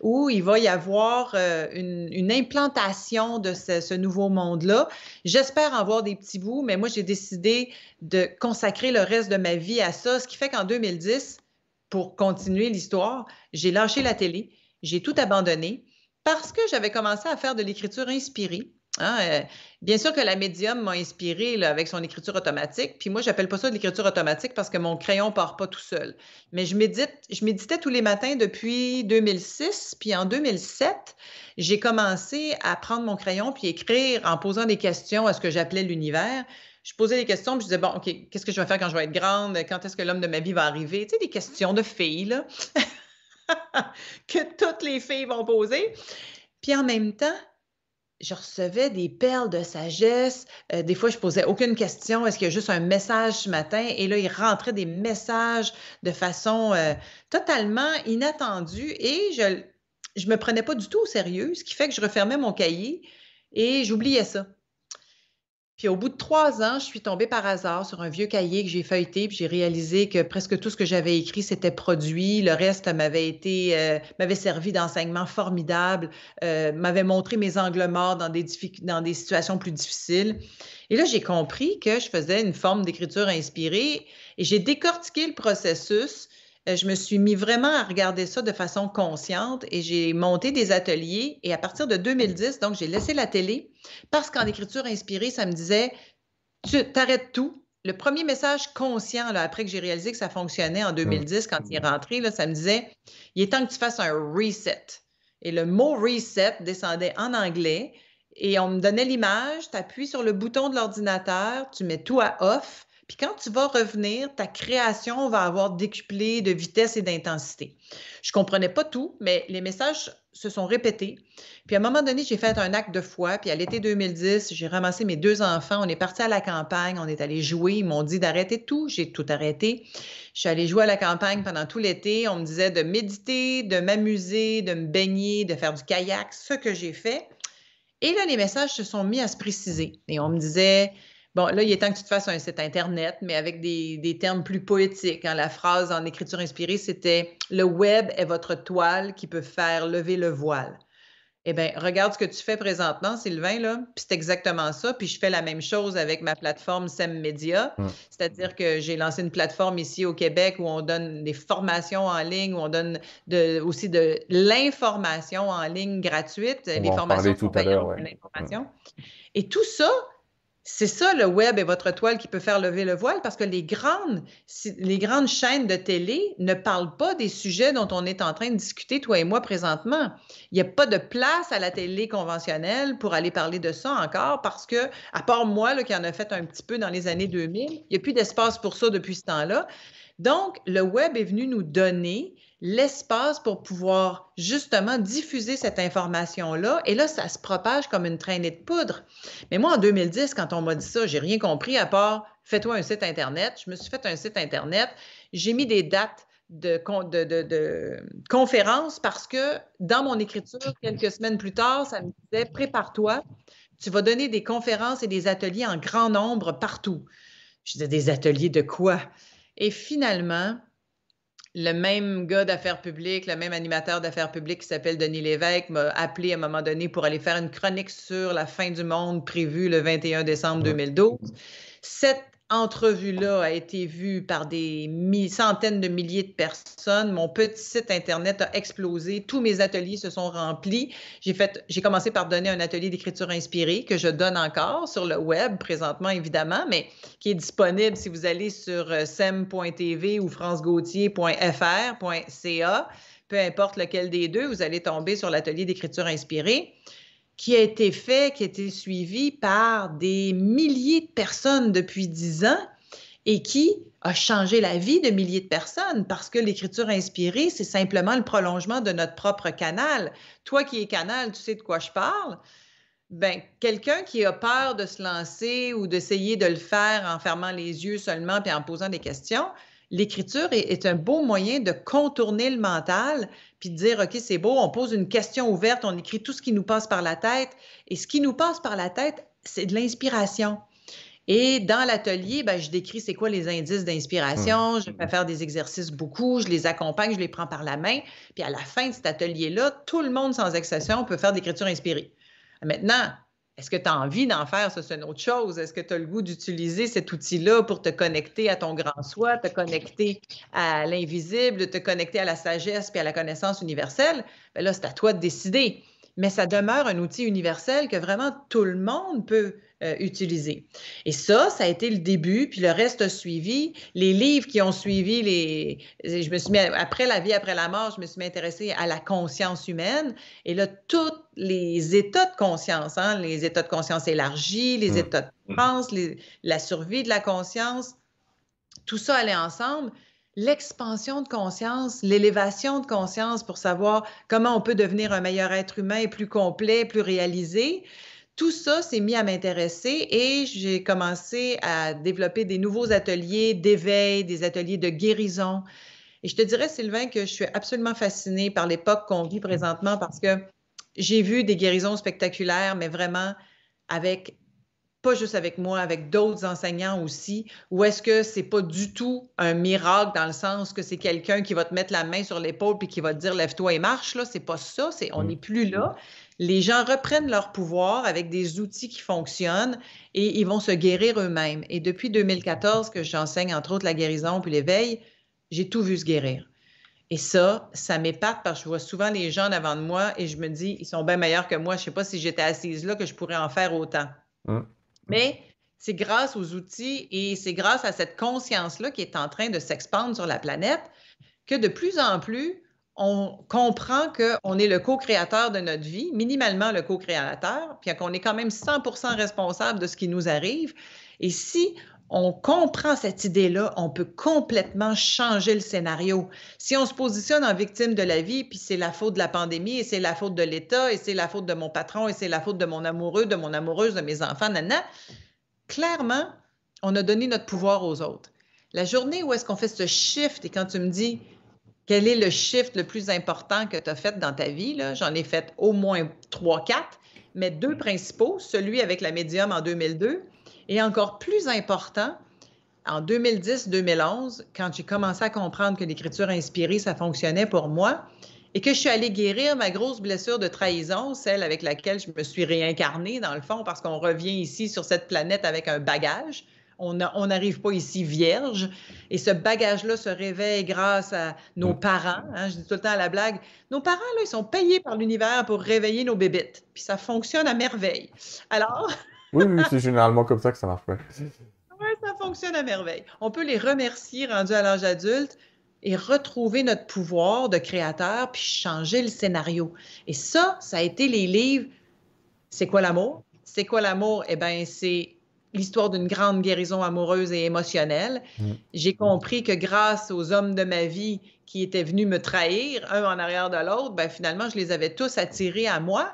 [SPEAKER 2] où il va y avoir euh, une, implantation de ce, nouveau monde-là. J'espère en voir des petits bouts, mais moi, j'ai décidé de consacrer le reste de ma vie à ça, ce qui fait qu'en 2010, pour continuer l'histoire, j'ai lâché la télé, j'ai tout abandonné parce que j'avais commencé à faire de l'écriture inspirée. Hein, euh, bien sûr que la médium m'a inspiré avec son écriture automatique. Puis moi, j'appelle pas ça de l'écriture automatique parce que mon crayon part pas tout seul. Mais je médite, je méditais tous les matins depuis 2006. Puis en 2007, j'ai commencé à prendre mon crayon puis écrire en posant des questions à ce que j'appelais l'univers. Je posais des questions, puis je disais, bon, OK, qu'est-ce que je vais faire quand je vais être grande? Quand est-ce que l'homme de ma vie va arriver? Tu sais, des questions de filles, là, que toutes les filles vont poser. Puis en même temps, je recevais des perles de sagesse. Euh, des fois, je posais aucune question. Est-ce qu'il y a juste un message ce matin? Et là, il rentrait des messages de façon euh, totalement inattendue et je ne me prenais pas du tout au sérieux, ce qui fait que je refermais mon cahier et j'oubliais ça. Puis au bout de trois ans, je suis tombée par hasard sur un vieux cahier que j'ai feuilleté, puis j'ai réalisé que presque tout ce que j'avais écrit s'était produit. Le reste m'avait été, euh, m'avait servi d'enseignement formidable, euh, m'avait montré mes angles morts dans des, dans des situations plus difficiles. Et là, j'ai compris que je faisais une forme d'écriture inspirée et j'ai décortiqué le processus je me suis mis vraiment à regarder ça de façon consciente et j'ai monté des ateliers. Et à partir de 2010, donc, j'ai laissé la télé parce qu'en écriture inspirée, ça me disait, tu t'arrêtes tout. Le premier message conscient, là, après que j'ai réalisé que ça fonctionnait en 2010, quand il est rentré, là, ça me disait, il est temps que tu fasses un reset. Et le mot reset descendait en anglais et on me donnait l'image, tu appuies sur le bouton de l'ordinateur, tu mets tout à off, Puis quand tu vas revenir, ta création va avoir décuplé de vitesse et d'intensité. Je comprenais pas tout, mais les messages se sont répétés. Puis à un moment donné, j'ai fait un acte de foi. Puis à l'été 2010, j'ai ramassé mes deux enfants. On est parti à la campagne. On est allé jouer. Ils m'ont dit d'arrêter tout. J'ai tout arrêté. Je suis allée jouer à la campagne pendant tout l'été. On me disait de méditer, de m'amuser, de me baigner, de faire du kayak, ce que j'ai fait. Et là, les messages se sont mis à se préciser. Et on me disait, bon, là, il est temps que tu te fasses un site Internet, mais avec des, termes plus poétiques. Hein. La phrase en écriture inspirée, c'était Le web est votre toile qui peut faire lever le voile. Eh bien, regarde ce que tu fais présentement, Sylvain, là, puis c'est exactement ça. Puis je fais la même chose avec ma plateforme SEM Media, mmh. c'est-à-dire que j'ai lancé une plateforme ici au Québec où on donne des formations en ligne, où on donne de, aussi de l'information en ligne gratuite,
[SPEAKER 1] on les formations tout à l'heure,
[SPEAKER 2] Et tout ça, c'est ça le web et votre toile qui peut faire lever le voile parce que les grandes, les grandes chaînes de télé ne parlent pas des sujets dont on est en train de discuter, toi et moi, présentement. Il n'y a pas de place à la télé conventionnelle pour aller parler de ça encore parce que, à part moi là, qui en a fait un petit peu dans les années 2000, il n'y a plus d'espace pour ça depuis ce temps-là. Donc, le web est venu nous donner l'espace pour pouvoir justement diffuser cette information-là. Et là, ça se propage comme une traînée de poudre. Mais moi, en 2010, quand on m'a dit ça, j'ai rien compris à part fais-toi un site Internet. Je me suis fait un site Internet. J'ai mis des dates de, de, de, conférences parce que dans mon écriture, quelques semaines plus tard, ça me disait prépare-toi. Tu vas donner des conférences et des ateliers en grand nombre partout. Je disais des ateliers de quoi? Et finalement, le même gars d'affaires publiques, le même animateur d'affaires publiques qui s'appelle Denis Lévesque m'a appelé à un moment donné pour aller faire une chronique sur la fin du monde prévue le 21 décembre 2012. Cette entrevue-là a été vue par des centaines de milliers de personnes. Mon petit site Internet a explosé. Tous mes ateliers se sont remplis. J'ai commencé par donner un atelier d'écriture inspirée que je donne encore sur le web présentement, évidemment, mais qui est disponible si vous allez sur euh, sem.tv ou francegautier.fr.ca. Peu importe lequel des deux, vous allez tomber sur l'atelier d'écriture inspirée qui a été fait, qui a été suivi par des milliers de personnes depuis dix ans et qui a changé la vie de milliers de personnes parce que l'écriture inspirée, c'est simplement le prolongement de notre propre canal. Toi qui es canal, tu sais de quoi je parle. Ben, quelqu'un qui a peur de se lancer ou d'essayer de le faire en fermant les yeux seulement puis en posant des questions, l'écriture est, un beau moyen de contourner le mental, puis de dire, OK, c'est beau, on pose une question ouverte, on écrit tout ce qui nous passe par la tête. Et ce qui nous passe par la tête, c'est de l'inspiration. Et dans l'atelier, ben, je décris c'est quoi les indices d'inspiration. Mmh. Je vais faire des exercices beaucoup, je les accompagne, je les prends par la main. Puis à la fin de cet atelier-là, tout le monde, sans exception, peut faire d'écriture inspirée. Maintenant, est-ce que tu as envie d'en faire? Ça, c'est une autre chose? Est-ce que tu as le goût d'utiliser cet outil-là pour te connecter à ton grand soi, te connecter à l'invisible, te connecter à la sagesse et à la connaissance universelle? Bien là, c'est à toi de décider. Mais ça demeure un outil universel que vraiment tout le monde peut euh. Et ça, ça a été le début, puis le reste a suivi. Les livres qui ont suivi, les... je me suis mis, après la vie, après la mort, je me suis intéressée à la conscience humaine. Et là, tous les états de conscience, hein, les états de conscience élargis, les mmh. états de pense, la survie de la conscience, tout ça allait ensemble l'expansion de conscience, l'élévation de conscience pour savoir comment on peut devenir un meilleur être humain plus complet, plus réalisé tout ça s'est mis à m'intéresser et j'ai commencé à développer des nouveaux ateliers d'éveil, des ateliers de guérison. Et je te dirais, Sylvain, que je suis absolument fascinée par l'époque qu'on vit présentement parce que j'ai vu des guérisons spectaculaires, mais vraiment avec, pas juste avec moi, avec d'autres enseignants aussi, ou est-ce que c'est pas du tout un miracle dans le sens que c'est quelqu'un qui va te mettre la main sur l'épaule puis qui va te dire lève-toi et marche, là, c'est pas ça, c'est, on n'est plus là les gens reprennent leur pouvoir avec des outils qui fonctionnent et ils vont se guérir eux-mêmes. Et depuis 2014 que j'enseigne entre autres la guérison puis l'éveil, j'ai tout vu se guérir. Et ça, ça m'épate parce que je vois souvent les gens devant de moi et je me dis, ils sont bien meilleurs que moi. Je ne sais pas si j'étais assise là que je pourrais en faire autant. Hein? Mais c'est grâce aux outils et c'est grâce à cette conscience-là qui est en train de s'expandre sur la planète que de plus en plus, on comprend qu'on est le co-créateur de notre vie, minimalement le co-créateur, puis qu'on est quand même 100% responsable de ce qui nous arrive. Et si on comprend cette idée-là, on peut complètement changer le scénario. Si on se positionne en victime de la vie, puis c'est la faute de la pandémie, et c'est la faute de l'État, et c'est la faute de mon patron, et c'est la faute de mon amoureux, de mon amoureuse, de mes enfants, nana, clairement, on a donné notre pouvoir aux autres. La journée où est-ce qu'on fait ce shift, et quand tu me dis, quel est le shift le plus important que tu as fait dans ta vie? J'en ai fait au moins trois, quatre, mais deux principaux, celui avec la médium en 2002 et encore plus important, en 2010-2011, quand j'ai commencé à comprendre que l'écriture inspirée, ça fonctionnait pour moi et que je suis allée guérir ma grosse blessure de trahison, celle avec laquelle je me suis réincarnée dans le fond, parce qu'on revient ici sur cette planète avec un bagage on n'arrive pas ici vierge. Et ce bagage-là se réveille grâce à nos parents. Hein, je dis tout le temps à la blague, nos parents, là, ils sont payés par l'univers pour réveiller nos bébites. Puis ça fonctionne à merveille. Alors...
[SPEAKER 1] oui, oui, c'est généralement comme ça que ça marche.
[SPEAKER 2] Oui, ça fonctionne à merveille. On peut les remercier rendus à l'âge adulte et retrouver notre pouvoir de créateur puis changer le scénario. Et ça, ça a été les livres. C'est quoi l'amour? C'est quoi l'amour? Eh bien, c'est l'histoire d'une grande guérison amoureuse et émotionnelle. Mm. J'ai compris que grâce aux hommes de ma vie qui étaient venus me trahir, un en arrière de l'autre, ben finalement, je les avais tous attirés à moi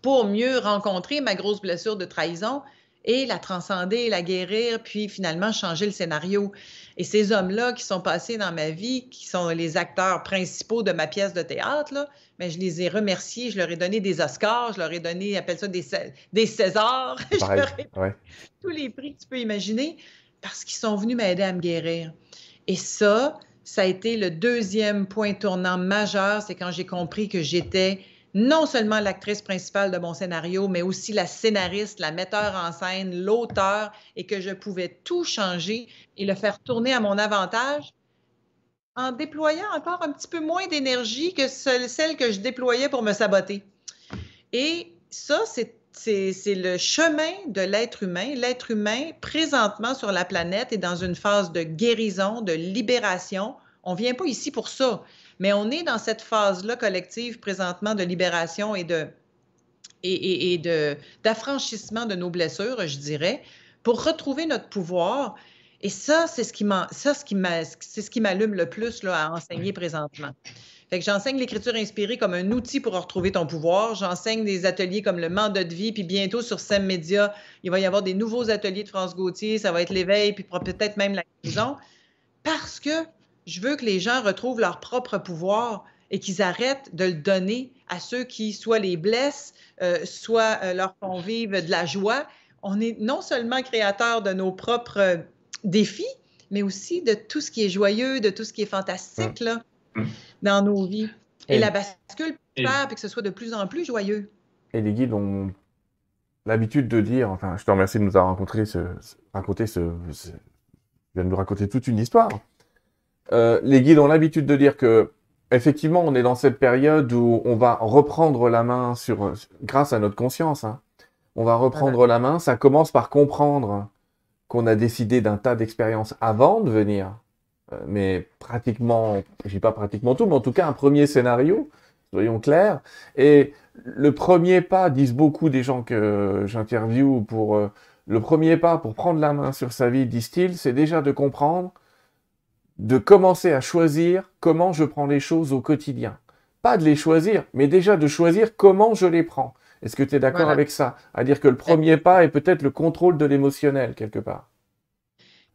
[SPEAKER 2] pour mieux rencontrer ma grosse blessure de trahison et la transcender, la guérir, puis finalement changer le scénario. Et ces hommes-là qui sont passés dans ma vie, qui sont les acteurs principaux de ma pièce de théâtre, là, mais je les ai remerciés, je leur ai donné des Oscars, je leur ai donné, appelle ça des, des Césars, tous les prix que tu peux imaginer, parce qu'ils sont venus m'aider à me guérir. Et ça, ça a été le deuxième point tournant majeur, c'est quand j'ai compris que j'étais non seulement l'actrice principale de mon scénario, mais aussi la scénariste, la metteur en scène, l'auteur, et que je pouvais tout changer et le faire tourner à mon avantage en déployant encore un petit peu moins d'énergie que celle que je déployais pour me saboter. Et ça, c'est le chemin de l'être humain. L'être humain, présentement sur la planète, est dans une phase de guérison, de libération. On ne vient pas ici pour ça, mais on est dans cette phase-là collective présentement de libération et de d'affranchissement de nos blessures, je dirais, pour retrouver notre pouvoir et ça, c'est ce qui c'est ce qui m'allume le plus là, à enseigner présentement. Fait que j'enseigne l'écriture inspirée comme un outil pour retrouver ton pouvoir. J'enseigne des ateliers comme le mandat de vie, puis bientôt sur SEM Media, il va y avoir des nouveaux ateliers de France Gauthier, ça va être l'éveil, puis peut-être même la guérison, parce que je veux que les gens retrouvent leur propre pouvoir et qu'ils arrêtent de le donner à ceux qui soit les blessent, euh, soit euh, leur font vivre de la joie. On est non seulement créateur de nos propres défis, mais aussi de tout ce qui est joyeux, de tout ce qui est fantastique là, mm. dans nos vies. Et, la bascule peut faire que ce soit de plus en plus joyeux.
[SPEAKER 1] Et les guides ont l'habitude de dire, enfin, je te remercie de nous avoir rencontré ce, raconté ce, ce, viens de nous raconter toute une histoire. Euh, les guides ont l'habitude de dire que, effectivement, on est dans cette période où on va reprendre la main sur, grâce à notre conscience. Hein. On va reprendre la main. Ça commence par comprendre qu'on a décidé d'un tas d'expériences avant de venir, euh, mais pratiquement, je dis pas pratiquement tout, mais en tout cas un premier scénario, soyons clairs. Et le premier pas, disent beaucoup des gens que j'interviewe pour euh, le premier pas pour prendre la main sur sa vie, disent-ils, c'est déjà de comprendre, de commencer à choisir comment je prends les choses au quotidien. Pas de les choisir, mais déjà de choisir comment je les prends. Est-ce que tu es d'accord avec ça? À dire que le premier pas est peut-être le contrôle de l'émotionnel, quelque part.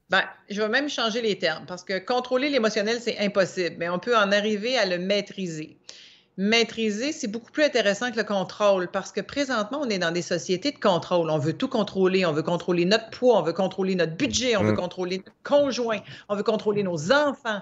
[SPEAKER 2] Ben, je vais même changer les termes, parce que contrôler l'émotionnel, c'est impossible, mais on peut en arriver à le maîtriser. Maîtriser, c'est beaucoup plus intéressant que le contrôle, parce que présentement, on est dans des sociétés de contrôle. On veut tout contrôler. On veut contrôler notre poids, on veut contrôler notre budget, on veut mm. contrôler notre conjoint, on veut contrôler nos enfants.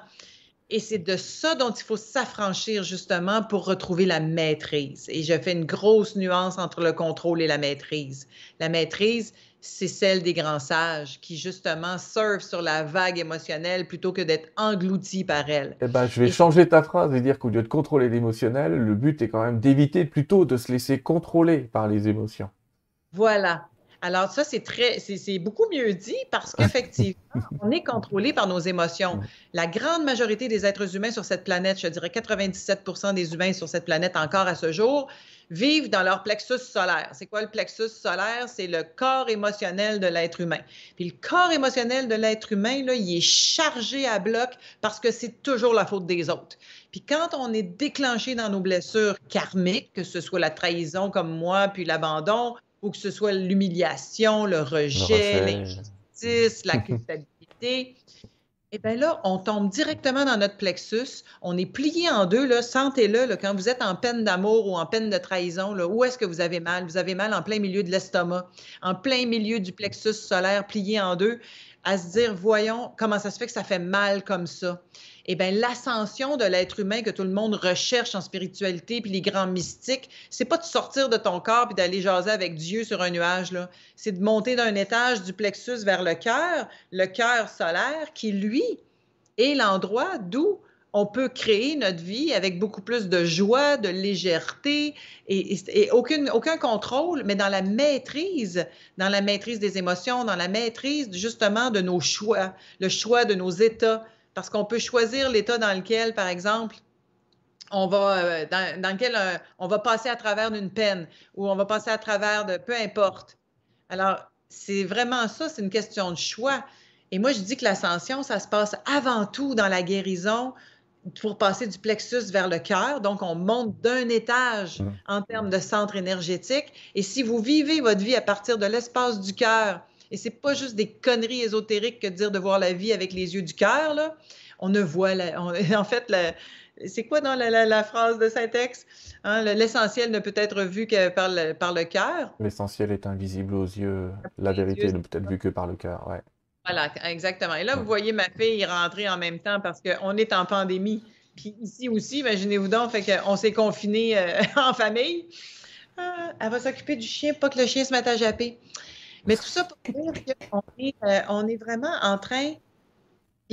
[SPEAKER 2] Et c'est de ça dont il faut s'affranchir justement pour retrouver la maîtrise. Et je fais une grosse nuance entre le contrôle et la maîtrise. La maîtrise, c'est celle des grands sages qui justement surfent sur la vague émotionnelle plutôt que d'être engloutis par elle.
[SPEAKER 1] Eh ben, je vais changer ta phrase et dire qu'au lieu de contrôler l'émotionnel, le but est quand même d'éviter plutôt de se laisser contrôler par les émotions.
[SPEAKER 2] Voilà. Alors ça, c'est très, c'est beaucoup mieux dit parce qu'effectivement, on est contrôlé par nos émotions. La grande majorité des êtres humains sur cette planète, je dirais 97% des humains sur cette planète encore à ce jour, vivent dans leur plexus solaire. C'est quoi le plexus solaire? C'est le corps émotionnel de l'être humain. Puis le corps émotionnel de l'être humain, là, il est chargé à bloc parce que c'est toujours la faute des autres. Puis quand on est déclenché dans nos blessures karmiques, que ce soit la trahison comme moi, puis l'abandon, ou que ce soit l'humiliation, le rejet, l'injustice, la culpabilité, et eh bien là, on tombe directement dans notre plexus. On est plié en deux. Là. Sentez-le quand vous êtes en peine d'amour ou en peine de trahison. Là, où est-ce que vous avez mal? Vous avez mal en plein milieu de l'estomac, en plein milieu du plexus solaire plié en deux, à se dire, voyons, comment ça se fait que ça fait mal comme ça? Eh bien, l'ascension de l'être humain que tout le monde recherche en spiritualité, puis les grands mystiques, c'est pas de sortir de ton corps puis d'aller jaser avec Dieu sur un nuage, là. C'est de monter d'un étage du plexus vers le cœur, le cœur solaire, qui, lui, est l'endroit d'où on peut créer notre vie avec beaucoup plus de joie, de légèreté et, aucune, aucun contrôle, mais dans la maîtrise, dans la maîtrise des émotions, dans la maîtrise justement de nos choix, le choix de nos états, parce qu'on peut choisir l'état dans lequel, par exemple, on va, euh, dans, lequel euh, on va passer à travers d'une peine ou on va passer à travers de peu importe. Alors, c'est vraiment ça, c'est une question de choix. Et moi, je dis que l'ascension, ça se passe avant tout dans la guérison pour passer du plexus vers le cœur. Donc, on monte d'un étage mmh. en termes de centre énergétique. Et si vous vivez votre vie à partir de l'espace du cœur, et c'est pas juste des conneries ésotériques que de dire de voir la vie avec les yeux du cœur, là. On ne voit, en fait, c'est quoi dans la, phrase de Saint-Ex? Hein, l'essentiel ne peut être vu que par le, par le cœur.
[SPEAKER 1] L'essentiel est invisible aux yeux. La vérité ne peut être vue que par le cœur, ouais.
[SPEAKER 2] Voilà, exactement. Et là, vous voyez ma fille rentrer en même temps parce qu'on est en pandémie. Puis ici aussi, imaginez-vous donc, fait qu'on s'est confinés euh, en famille. Ah, elle va s'occuper du chien, pas que le chien se mette à japper. Mais tout ça pour dire qu'on est, euh, on est vraiment en train.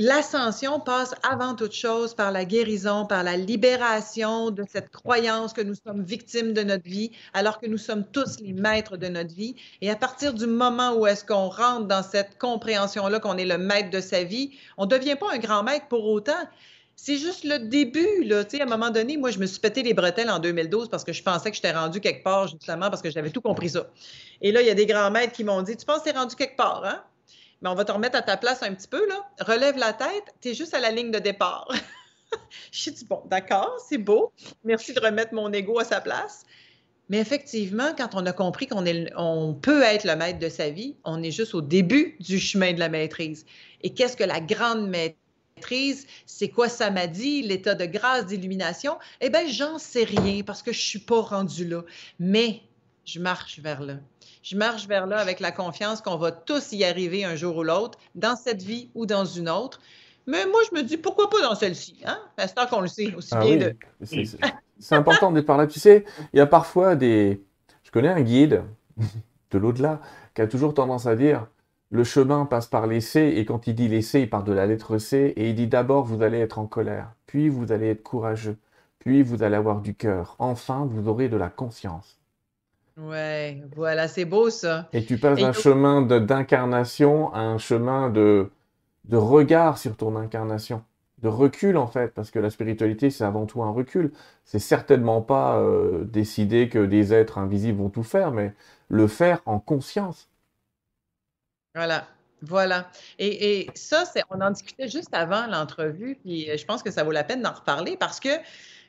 [SPEAKER 2] L'ascension passe avant toute chose par la guérison, par la libération de cette croyance que nous sommes victimes de notre vie, alors que nous sommes tous les maîtres de notre vie. Et à partir du moment où est-ce qu'on rentre dans cette compréhension-là qu'on est le maître de sa vie, on ne devient pas un grand maître pour autant c'est juste le début. Là. à un moment donné, moi, je me suis pété les bretelles en 2012 parce que je pensais que j'étais rendu quelque part, justement, parce que j'avais tout compris ça. Et là, il y a des grands maîtres qui m'ont dit Tu penses que tu rendu quelque part, hein? Mais on va te remettre à ta place un petit peu, là. Relève la tête, tu es juste à la ligne de départ. je dit Bon, d'accord, c'est beau. Merci de remettre mon ego à sa place. Mais effectivement, quand on a compris qu'on on peut être le maître de sa vie, on est juste au début du chemin de la maîtrise. Et qu'est-ce que la grande maîtrise? C'est quoi ça m'a dit, l'état de grâce, d'illumination, eh bien, j'en sais rien parce que je suis pas rendu là. Mais je marche vers là. Je marche vers là avec la confiance qu'on va tous y arriver un jour ou l'autre, dans cette vie ou dans une autre. Mais moi, je me dis, pourquoi pas dans celle-ci? Hein? C'est qu'on le sait aussi ah bien de...
[SPEAKER 1] C'est important de par là. Tu sais, il y a parfois des... Je connais un guide de l'au-delà qui a toujours tendance à dire le chemin passe par l'essai, et quand il dit l'essai, il part de la lettre C, et il dit d'abord vous allez être en colère, puis vous allez être courageux, puis vous allez avoir du cœur, enfin vous aurez de la conscience.
[SPEAKER 2] Ouais, voilà, c'est beau ça.
[SPEAKER 1] Et tu passes d'un chemin d'incarnation à un chemin de, de regard sur ton incarnation, de recul en fait, parce que la spiritualité c'est avant tout un recul. C'est certainement pas euh, décider que des êtres invisibles vont tout faire, mais le faire en conscience.
[SPEAKER 2] Voilà. Voilà. Et, ça, c'est, on en discutait juste avant l'entrevue, puis euh, je pense que ça vaut la peine d'en reparler parce que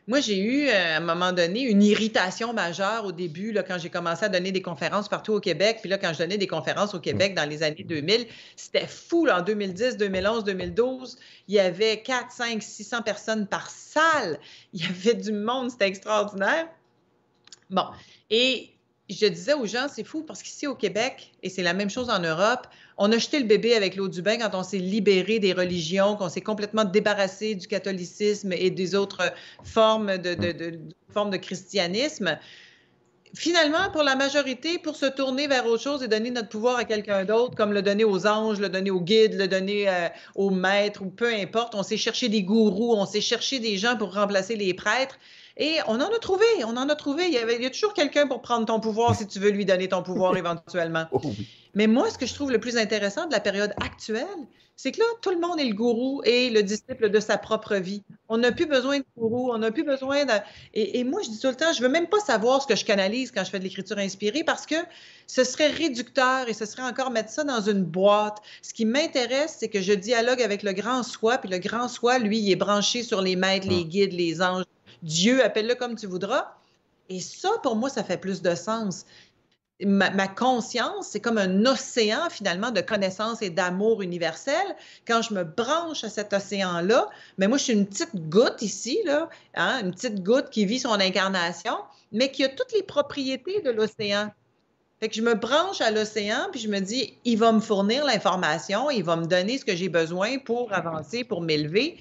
[SPEAKER 2] moi, j'ai eu euh, à un moment donné une irritation majeure au début, là, quand j'ai commencé à donner des conférences partout au Québec. Puis là, quand je donnais des conférences au Québec dans les années 2000, c'était fou. en 2010, 2011, 2012, il y avait 4, 5, 600 personnes par salle. Il y avait du monde, c'était extraordinaire. Bon. Et je disais aux gens, c'est fou parce qu'ici au Québec, et c'est la même chose en Europe, on a jeté le bébé avec l'eau du bain quand on s'est libéré des religions, qu'on s'est complètement débarrassé du catholicisme et des autres formes de, formes de christianisme. Finalement, pour la majorité, pour se tourner vers autre chose et donner notre pouvoir à quelqu'un d'autre, comme le donner aux anges, le donner aux guides, le donner euh, aux maîtres, ou peu importe, on s'est cherché des gourous, on s'est cherché des gens pour remplacer les prêtres Et on en a trouvé, on en a trouvé. Il y, avait, il y a toujours quelqu'un pour prendre ton pouvoir si tu veux lui donner ton pouvoir éventuellement. Oh Mais moi, ce que je trouve le plus intéressant de la période actuelle, c'est que là, tout le monde est le gourou et le disciple de sa propre vie. On n'a plus besoin de gourou, on n'a plus besoin de... Et, moi, je dis tout le temps, je veux même pas savoir ce que je canalise quand je fais de l'écriture inspirée parce que ce serait réducteur et ce serait encore mettre ça dans une boîte. Ce qui m'intéresse, c'est que je dialogue avec le grand soi, puis le grand soi, lui, il est branché sur les maîtres, les guides, les anges. Dieu, appelle-le comme tu voudras. Et ça, pour moi, ça fait plus de sens ma, conscience, c'est comme un océan finalement de connaissances et d'amour universel. Quand je me branche à cet océan-là, mais moi, je suis une petite goutte ici, là, hein, une petite goutte qui vit son incarnation, mais qui a toutes les propriétés de l'océan. Fait que je me branche à l'océan, puis je me dis, il va me fournir l'information, il va me donner ce que j'ai besoin pour avancer, pour m'élever.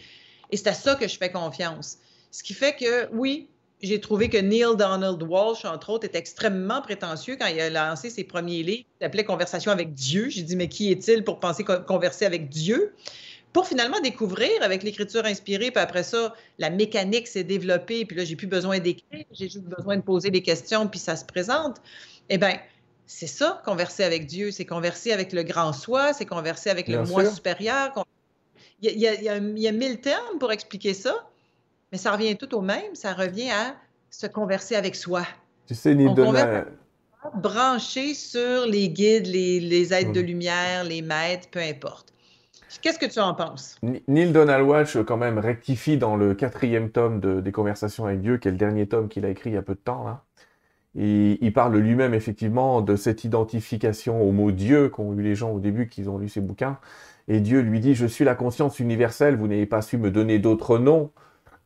[SPEAKER 2] Et c'est à ça que je fais confiance. Ce qui fait que, oui, j'ai trouvé que Neil Donald Walsh, entre autres, est extrêmement prétentieux quand il a lancé ses premiers livres. Il s'appelait Conversation avec Dieu. J'ai dit, mais qui est-il pour penser converser avec Dieu? Pour finalement découvrir avec l'écriture inspirée, puis après ça, la mécanique s'est développée, puis là, j'ai plus besoin d'écrire, j'ai juste besoin de poser des questions, puis ça se présente. Eh bien, c'est ça, converser avec Dieu, c'est converser avec le grand soi, c'est converser avec le moi supérieur. Il y, a, il, y a, il y a mille termes pour expliquer ça. Mais ça revient tout au même, ça revient à se converser avec soi.
[SPEAKER 1] Tu sais, Neil Donald...
[SPEAKER 2] Brancher sur les guides, les, aides de mm. lumière, les maîtres, peu importe. Qu'est-ce que tu en penses?
[SPEAKER 1] Neil Donald Walsh, quand même, rectifie dans le quatrième tome de, des Conversations avec Dieu, qui est le dernier tome qu'il a écrit il y a peu de temps. Là. Et il parle lui-même, effectivement, de cette identification au mot Dieu qu'ont eu les gens au début, qu'ils ont lu ses bouquins. Et Dieu lui dit, je suis la conscience universelle, vous n'avez pas su me donner d'autres noms.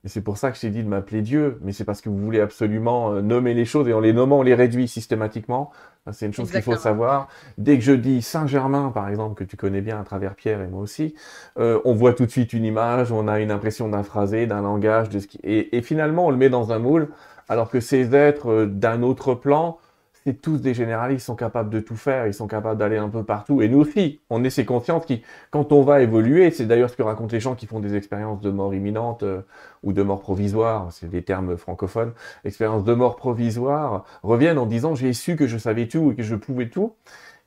[SPEAKER 1] Et c'est pour ça que je t'ai dit de m'appeler Dieu, mais c'est parce que vous voulez absolument euh, nommer les choses et en les nommant, on les réduit systématiquement. C'est une chose qu'il faut savoir. Dès que je dis Saint-Germain, par exemple, que tu connais bien à travers Pierre et moi aussi, euh, on voit tout de suite une image, on a une impression d'un phrasé, d'un langage, de ce qui... et, et, finalement on le met dans un moule, alors que ces êtres euh, d'un autre plan c'est tous des généralistes, ils sont capables de tout faire, ils sont capables d'aller un peu partout. Et nous aussi, on est ces consciences qui, quand on va évoluer, c'est d'ailleurs ce que racontent les gens qui font des expériences de mort imminente euh, ou de mort provisoire, c'est des termes francophones, expériences de mort provisoire, reviennent en disant j'ai su que je savais tout et que je pouvais tout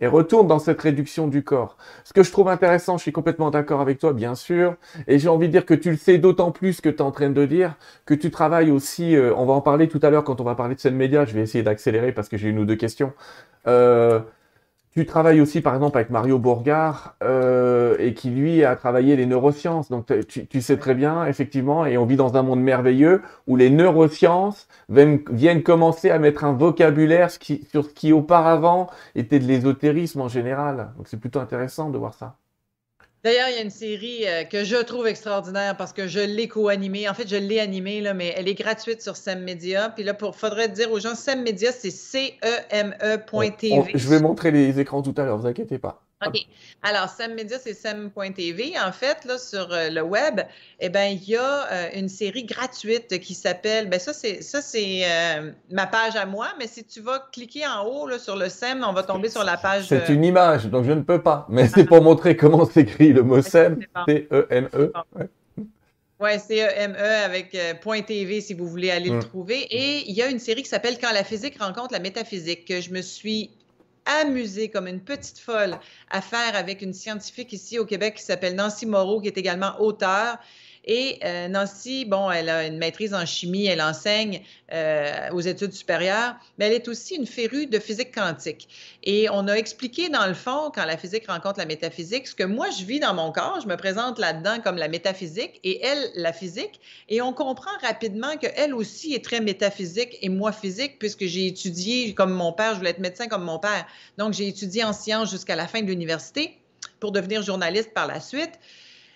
[SPEAKER 1] et retourne dans cette réduction du corps. Ce que je trouve intéressant, je suis complètement d'accord avec toi, bien sûr, et j'ai envie de dire que tu le sais d'autant plus que tu es en train de dire, que tu travailles aussi, euh, on va en parler tout à l'heure quand on va parler de scène média, je vais essayer d'accélérer parce que j'ai une ou deux questions. Euh, tu travailles aussi, par exemple, avec Mario Bourgard, euh, et qui, lui, a travaillé les neurosciences. Donc, tu, sais très bien, effectivement, et on vit dans un monde merveilleux où les neurosciences viennent, commencer à mettre un vocabulaire sur ce qui, auparavant, était de l'ésotérisme en général. Donc, c'est plutôt intéressant de voir ça.
[SPEAKER 2] D'ailleurs, il y a une série euh, que je trouve extraordinaire parce que je l'ai co-animée. En fait, je l'ai animée, mais elle est gratuite sur Media. Puis là, pour faudrait dire aux gens, SEM Media, c'est C-E-M-E.tv.
[SPEAKER 1] Je vais montrer les écrans tout à l'heure, vous inquiétez pas.
[SPEAKER 2] OK. Alors, Sem Media, c'est sem.tv. En fait, là, sur euh, le web, eh ben, il y a euh, une série gratuite qui s'appelle, ben ça, c'est ça, c'est euh, ma page à moi, mais si tu vas cliquer en haut là, sur le SEM, on va tomber sur la page.
[SPEAKER 1] C'est une image, donc je ne peux pas. Mais c'est pour montrer comment s'écrit le mot SEM. C-E-M-E.
[SPEAKER 2] Oui, C-E-M-E avec .tv si vous voulez aller le mm. trouver. Et il y a une série qui s'appelle Quand la physique rencontre la métaphysique que je me suis amusée comme une petite folle à faire avec une scientifique ici au Québec qui s'appelle Nancy Moreau, qui est également auteure et euh, Nancy, bon, elle a une maîtrise en chimie, elle enseigne euh, aux études supérieures, mais elle est aussi une férue de physique quantique. Et on a expliqué dans le fond, quand la physique rencontre la métaphysique, ce que moi je vis dans mon corps, je me présente là-dedans comme la métaphysique et elle la physique, et on comprend rapidement qu'elle aussi est très métaphysique et moi physique, puisque j'ai étudié comme mon père, je voulais être médecin comme mon père, donc j'ai étudié en sciences jusqu'à la fin de l'université pour devenir journaliste par la suite.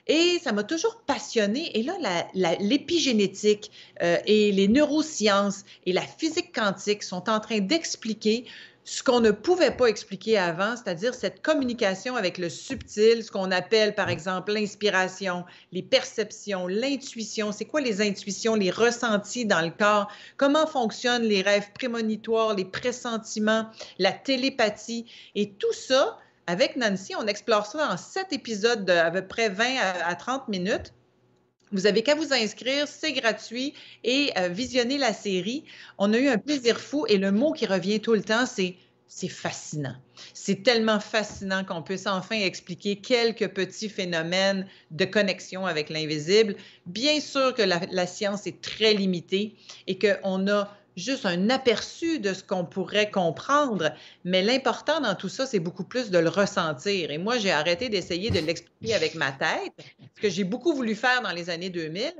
[SPEAKER 2] Et ça m'a toujours passionné. Et là, l'épigénétique euh, et les neurosciences et la physique quantique sont en train d'expliquer ce qu'on ne pouvait pas expliquer avant, c'est-à-dire cette communication avec le subtil, ce qu'on appelle par exemple l'inspiration, les perceptions, l'intuition. C'est quoi les intuitions, les ressentis dans le corps? Comment fonctionnent les rêves prémonitoires, les pressentiments, la télépathie? Et tout ça, avec Nancy, on explore ça dans sept épisodes de à peu près 20 à 30 minutes Vous avez qu'à vous inscrire, c'est gratuit et euh, visionner la série. On a eu un plaisir fou et le mot qui revient tout le temps, c'est c'est fascinant. C'est tellement fascinant qu'on puisse enfin expliquer quelques petits phénomènes de connexion avec l'invisible. Bien sûr que la, la, science est très limitée et qu'on a juste un aperçu de ce qu'on pourrait comprendre, mais l'important dans tout ça, c'est beaucoup plus de le ressentir. Et moi, j'ai arrêté d'essayer de l'expliquer avec ma tête, ce que j'ai beaucoup voulu faire dans les années 2000. Et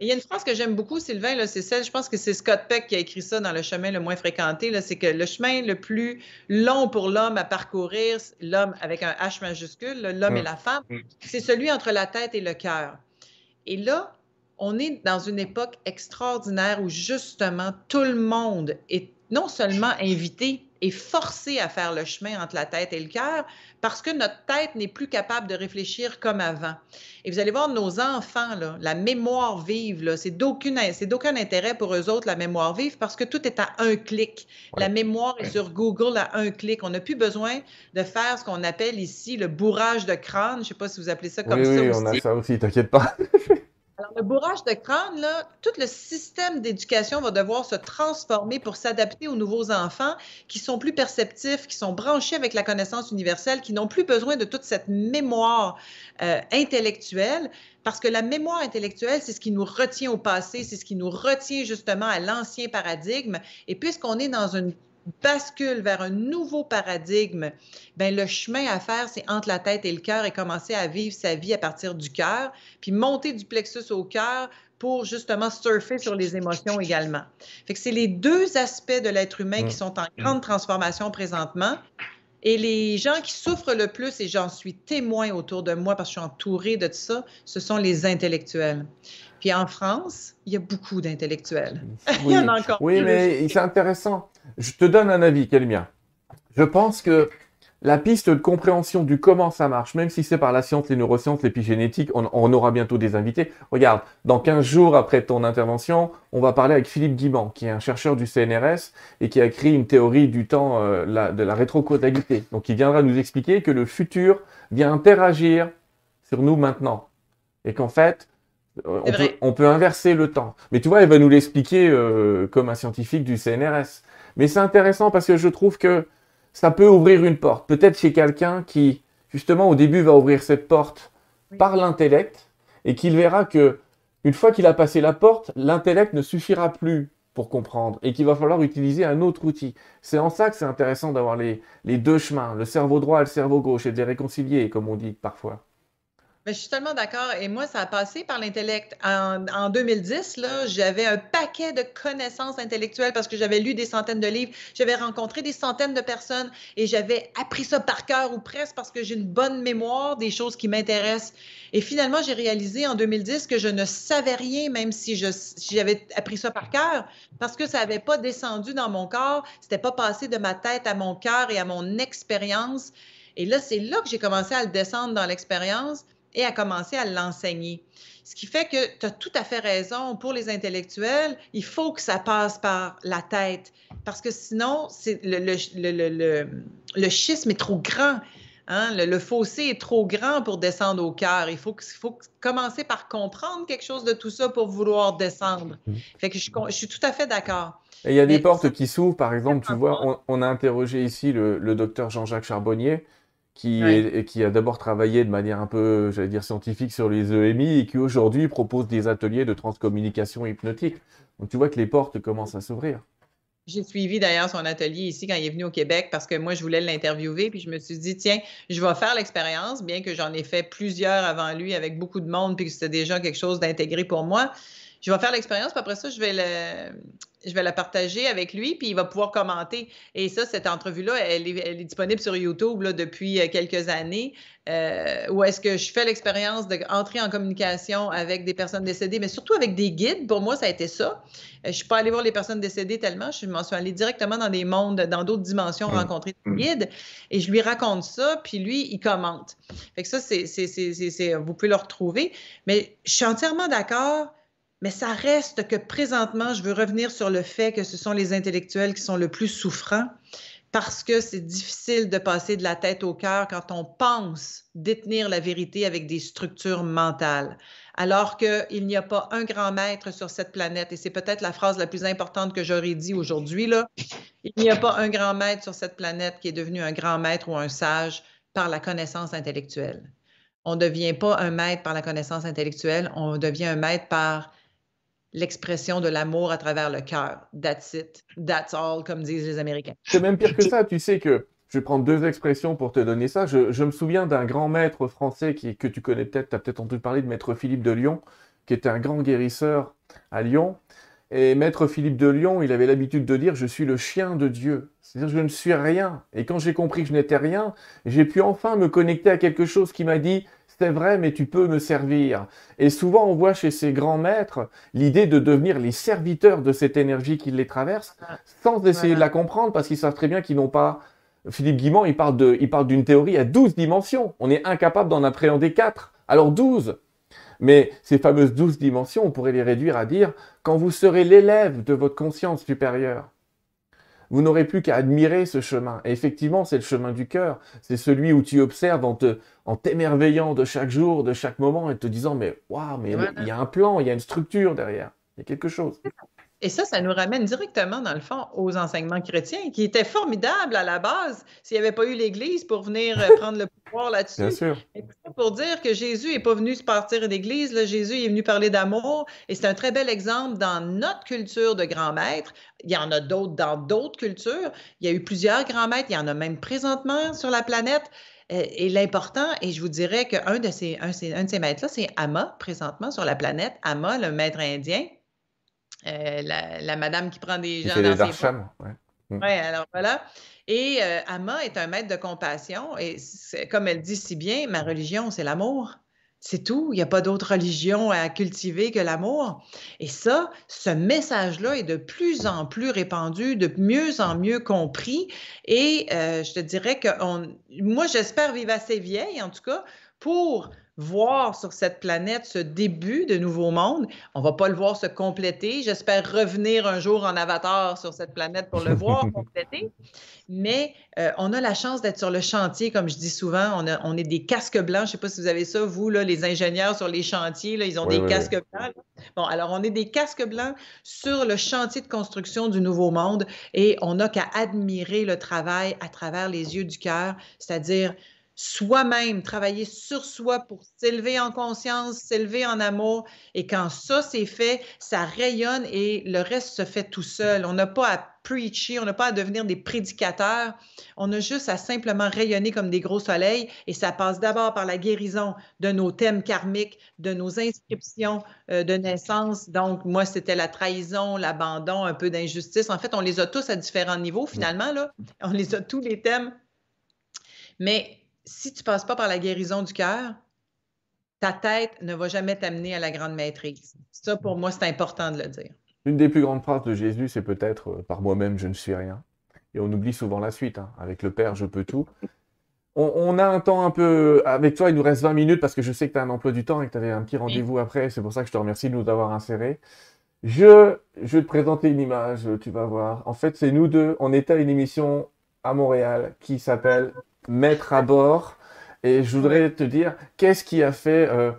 [SPEAKER 2] il y a une phrase que j'aime beaucoup, Sylvain, c'est celle, je pense que c'est Scott Peck qui a écrit ça dans Le chemin le moins fréquenté, c'est que le chemin le plus long pour l'homme à parcourir, l'homme avec un H majuscule, l'homme et la femme, c'est celui entre la tête et le cœur. Et là, on est dans une époque extraordinaire où justement tout le monde est non seulement invité et forcé à faire le chemin entre la tête et le cœur parce que notre tête n'est plus capable de réfléchir comme avant. Et vous allez voir nos enfants, là, la mémoire vive, c'est d'aucun intérêt pour eux autres la mémoire vive parce que tout est à un clic. La mémoire est sur Google à un clic. On n'a plus besoin de faire ce qu'on appelle ici le bourrage de crâne. Je ne sais pas si vous appelez ça comme
[SPEAKER 1] ça.
[SPEAKER 2] Oui,
[SPEAKER 1] on a ça aussi, t'inquiète pas.
[SPEAKER 2] Alors, le bourrage de crâne, là, tout le système d'éducation va devoir se transformer pour s'adapter aux nouveaux enfants qui sont plus perceptifs, qui sont branchés avec la connaissance universelle, qui n'ont plus besoin de toute cette mémoire euh, intellectuelle, parce que la mémoire intellectuelle, c'est ce qui nous retient au passé, c'est ce qui nous retient justement à l'ancien paradigme. Et puisqu'on est dans une bascule vers un nouveau paradigme, ben le chemin à faire, c'est entre la tête et le cœur et commencer à vivre sa vie à partir du cœur, puis monter du plexus au cœur pour justement surfer sur les émotions également. Fait que c'est les deux aspects de l'être humain qui sont en grande transformation présentement. Et les gens qui souffrent le plus, et j'en suis témoin autour de moi parce que je suis entourée de tout ça, ce sont les intellectuels. Puis en France, il y a beaucoup d'intellectuels.
[SPEAKER 1] Oui, il y en a encore oui mais c'est intéressant. Je te donne un avis, quel mien. Je pense que la piste de compréhension du comment ça marche, même si c'est par la science, les neurosciences, l'épigénétique, on, on, aura bientôt des invités. Regarde, dans 15 jours après ton intervention, on va parler avec Philippe Guiban, qui est un chercheur du CNRS et qui a créé une théorie du temps euh, la, de la rétrocausalité. Donc il viendra nous expliquer que le futur vient interagir sur nous maintenant. Et qu'en fait, euh, on peut, on peut, inverser le temps. Mais tu vois, il va nous l'expliquer euh, comme un scientifique du CNRS. Mais c'est intéressant parce que je trouve que ça peut ouvrir une porte. Peut-être chez quelqu'un qui, justement, au début, va ouvrir cette porte par l'intellect et qu'il verra que, une fois qu'il a passé la porte, l'intellect ne suffira plus pour comprendre et qu'il va falloir utiliser un autre outil. C'est en ça que c'est intéressant d'avoir les, les deux chemins, le cerveau droit et le cerveau gauche, et de les réconcilier, comme on dit parfois.
[SPEAKER 2] Mais je suis tellement d'accord. Et moi, ça a passé par l'intellect. En, en, 2010, là, j'avais un paquet de connaissances intellectuelles parce que j'avais lu des centaines de livres, j'avais rencontré des centaines de personnes et j'avais appris ça par cœur ou presque parce que j'ai une bonne mémoire des choses qui m'intéressent. Et finalement, j'ai réalisé en 2010 que je ne savais rien, même si j'avais appris ça par cœur, parce que ça n'avait pas descendu dans mon corps, c'était pas passé de ma tête à mon cœur et à mon expérience. Et là, c'est là que j'ai commencé à le descendre dans l'expérience et à commencer à l'enseigner. Ce qui fait que tu as tout à fait raison. Pour les intellectuels, il faut que ça passe par la tête parce que sinon, le, le, le, le, schisme est trop grand. Hein? Le, fossé est trop grand pour descendre au cœur. Il faut, faut commencer par comprendre quelque chose de tout ça pour vouloir descendre. Mmh. Fait que je, je suis tout à fait d'accord.
[SPEAKER 1] Et il y a des portes qui s'ouvrent. Par exemple, tu vois, on, on a interrogé ici le, le docteur Jean-Jacques Charbonnier, qui, est, qui a d'abord travaillé de manière un peu, j'allais dire, scientifique sur les EMI et qui aujourd'hui propose des ateliers de transcommunication hypnotique. Donc tu vois que les portes commencent à s'ouvrir.
[SPEAKER 2] J'ai suivi d'ailleurs son atelier ici quand il est venu au Québec parce que moi, je voulais l'interviewer. Puis je me suis dit, tiens, je vais faire l'expérience, bien que j'en ai fait plusieurs avant lui avec beaucoup de monde, puis que c'était déjà quelque chose d'intégré pour moi. Je vais faire l'expérience, puis après ça, je vais le, je vais la partager avec lui, puis il va pouvoir commenter. Et ça, cette entrevue-là, elle est, disponible sur YouTube là, depuis euh, quelques années, euh, où est-ce que je fais l'expérience d'entrer en communication avec des personnes décédées, mais surtout avec des guides. Pour moi, ça a été ça. Euh, je ne suis pas allée voir les personnes décédées tellement, je m'en suis allée directement dans des mondes, dans d'autres dimensions, mmh. rencontrer des mmh. guides, et je lui raconte ça, puis lui, il commente. Fait que ça, c'est, vous pouvez le retrouver. Mais je suis entièrement d'accord mais ça reste que présentement, je veux revenir sur le fait que ce sont les intellectuels qui sont le plus souffrants parce que c'est difficile de passer de la tête au cœur quand on pense détenir la vérité avec des structures mentales. alors qu'il n'y a pas un grand maître sur cette planète, et c'est peut-être la phrase la plus importante que j'aurais dit aujourd'hui, là, il n'y a pas un grand maître sur cette planète qui est devenu un grand maître ou un sage par la connaissance intellectuelle. On ne devient pas un maître par la connaissance intellectuelle, on devient un maître par l'expression de l'amour à travers le cœur. That's it, that's all, comme disent les Américains.
[SPEAKER 1] C'est même pire que ça, tu sais que je vais prendre deux expressions pour te donner ça. Je, me souviens d'un grand maître français qui, que tu connais peut-être, tu as peut-être entendu parler de maître Philippe de Lyon, qui était un grand guérisseur à Lyon. Et maître Philippe de Lyon, il avait l'habitude de dire Je suis le chien de Dieu. C'est-à-dire je ne suis rien. Et quand j'ai compris que je n'étais rien, j'ai pu enfin me connecter à quelque chose qui m'a dit C'est vrai, mais tu peux me servir. Et souvent, on voit chez ces grands maîtres l'idée de devenir les serviteurs de cette énergie qui les traverse, sans essayer de la comprendre, parce qu'ils savent très bien qu'ils n'ont pas Philippe Guimont, il parle, de, il parle d'une théorie à 12 dimensions. On est incapable d'en appréhender 4. Alors 12. Mais ces fameuses 12 dimensions, on pourrait les réduire à dire, quand vous serez l'élève de votre conscience supérieure, vous n'aurez plus qu'à admirer ce chemin. Et effectivement, c'est le chemin du cœur. C'est celui où tu observes en, te, en t'émerveillant de chaque jour, de chaque moment, et te disant, mais waouh, mais il y a un plan, il y a une structure derrière. Il y a quelque chose.
[SPEAKER 2] Et ça, ça nous ramène directement, dans le fond, aux enseignements chrétiens, qui étaient formidables à la base s'il n'y avait pas eu l'Église pour venir euh, prendre le pouvoir là-dessus.
[SPEAKER 1] Bien sûr.
[SPEAKER 2] pour dire que Jésus n'est pas venu se partir d'Église, Jésus est venu parler d'amour. Et c'est un très bel exemple dans notre culture de grand maître. Il y en a d'autres dans d'autres cultures. Il y a eu plusieurs grands maîtres. Il y en a même présentement sur la planète. Euh, et l'important, et je vous dirais qu'un de ces, un, un de ces maîtres-là, c'est Amma, présentement sur la planète. Amma, le maître indien. Euh, la, madame qui prend des gens dans ses
[SPEAKER 1] ouais.
[SPEAKER 2] Mm. Oui, alors voilà. Et euh, Amma est un maître de compassion et comme elle dit si bien, ma religion, c'est l'amour. C'est tout. Il n'y a pas d'autre religion à cultiver que l'amour. Et ça, ce message-là est de plus en plus répandu, de mieux en mieux compris. Et euh, je te dirais que moi, j'espère vivre assez vieille, en tout cas, pour voir sur cette planète ce début de nouveau monde. On va pas le voir se compléter. J'espère revenir un jour en avatar sur cette planète pour le voir compléter. Mais euh, on a la chance d'être sur le chantier, comme je dis souvent. On, on est des casques blancs. Je sais pas si vous avez ça, vous, là, les ingénieurs sur les chantiers, là, ils ont des casques blancs. Bon, alors on est des casques blancs sur le chantier de construction du nouveau monde et on n'a qu'à admirer le travail à travers les yeux du cœur, c'est-à-dire soi-même, travailler sur soi pour s'élever en conscience, s'élever en amour. Et quand ça, c'est fait, ça rayonne et le reste se fait tout seul. On n'a pas à preacher, on n'a pas à devenir des prédicateurs. On a juste à simplement rayonner comme des gros soleils. Et ça passe d'abord par la guérison de nos thèmes karmiques, de nos inscriptions euh, de naissance. Donc, moi, c'était la trahison, l'abandon, un peu d'injustice. En fait, on les a tous à différents niveaux, finalement. Là. On les a tous les thèmes. Mais si tu passes pas par la guérison du cœur, ta tête ne va jamais t'amener à la grande maîtrise. Ça, pour moi, c'est important de le dire.
[SPEAKER 1] Une des plus grandes phrases de Jésus, c'est peut-être euh, par moi-même, je ne suis rien. Et on oublie souvent la suite. Hein. Avec le Père, je peux tout. On, a un temps un peu. Avec toi, il nous reste 20 minutes parce que je sais que tu as un emploi du temps et que tu avais un petit rendez-vous après. C'est pour ça que je te remercie de nous avoir insérés. Je, je vais te présenter une image, tu vas voir. En fait, c'est nous deux. On était à une émission à Montréal qui s'appelle mettre à bord. Et je voudrais te dire, qu'est-ce qui a fait... Euh,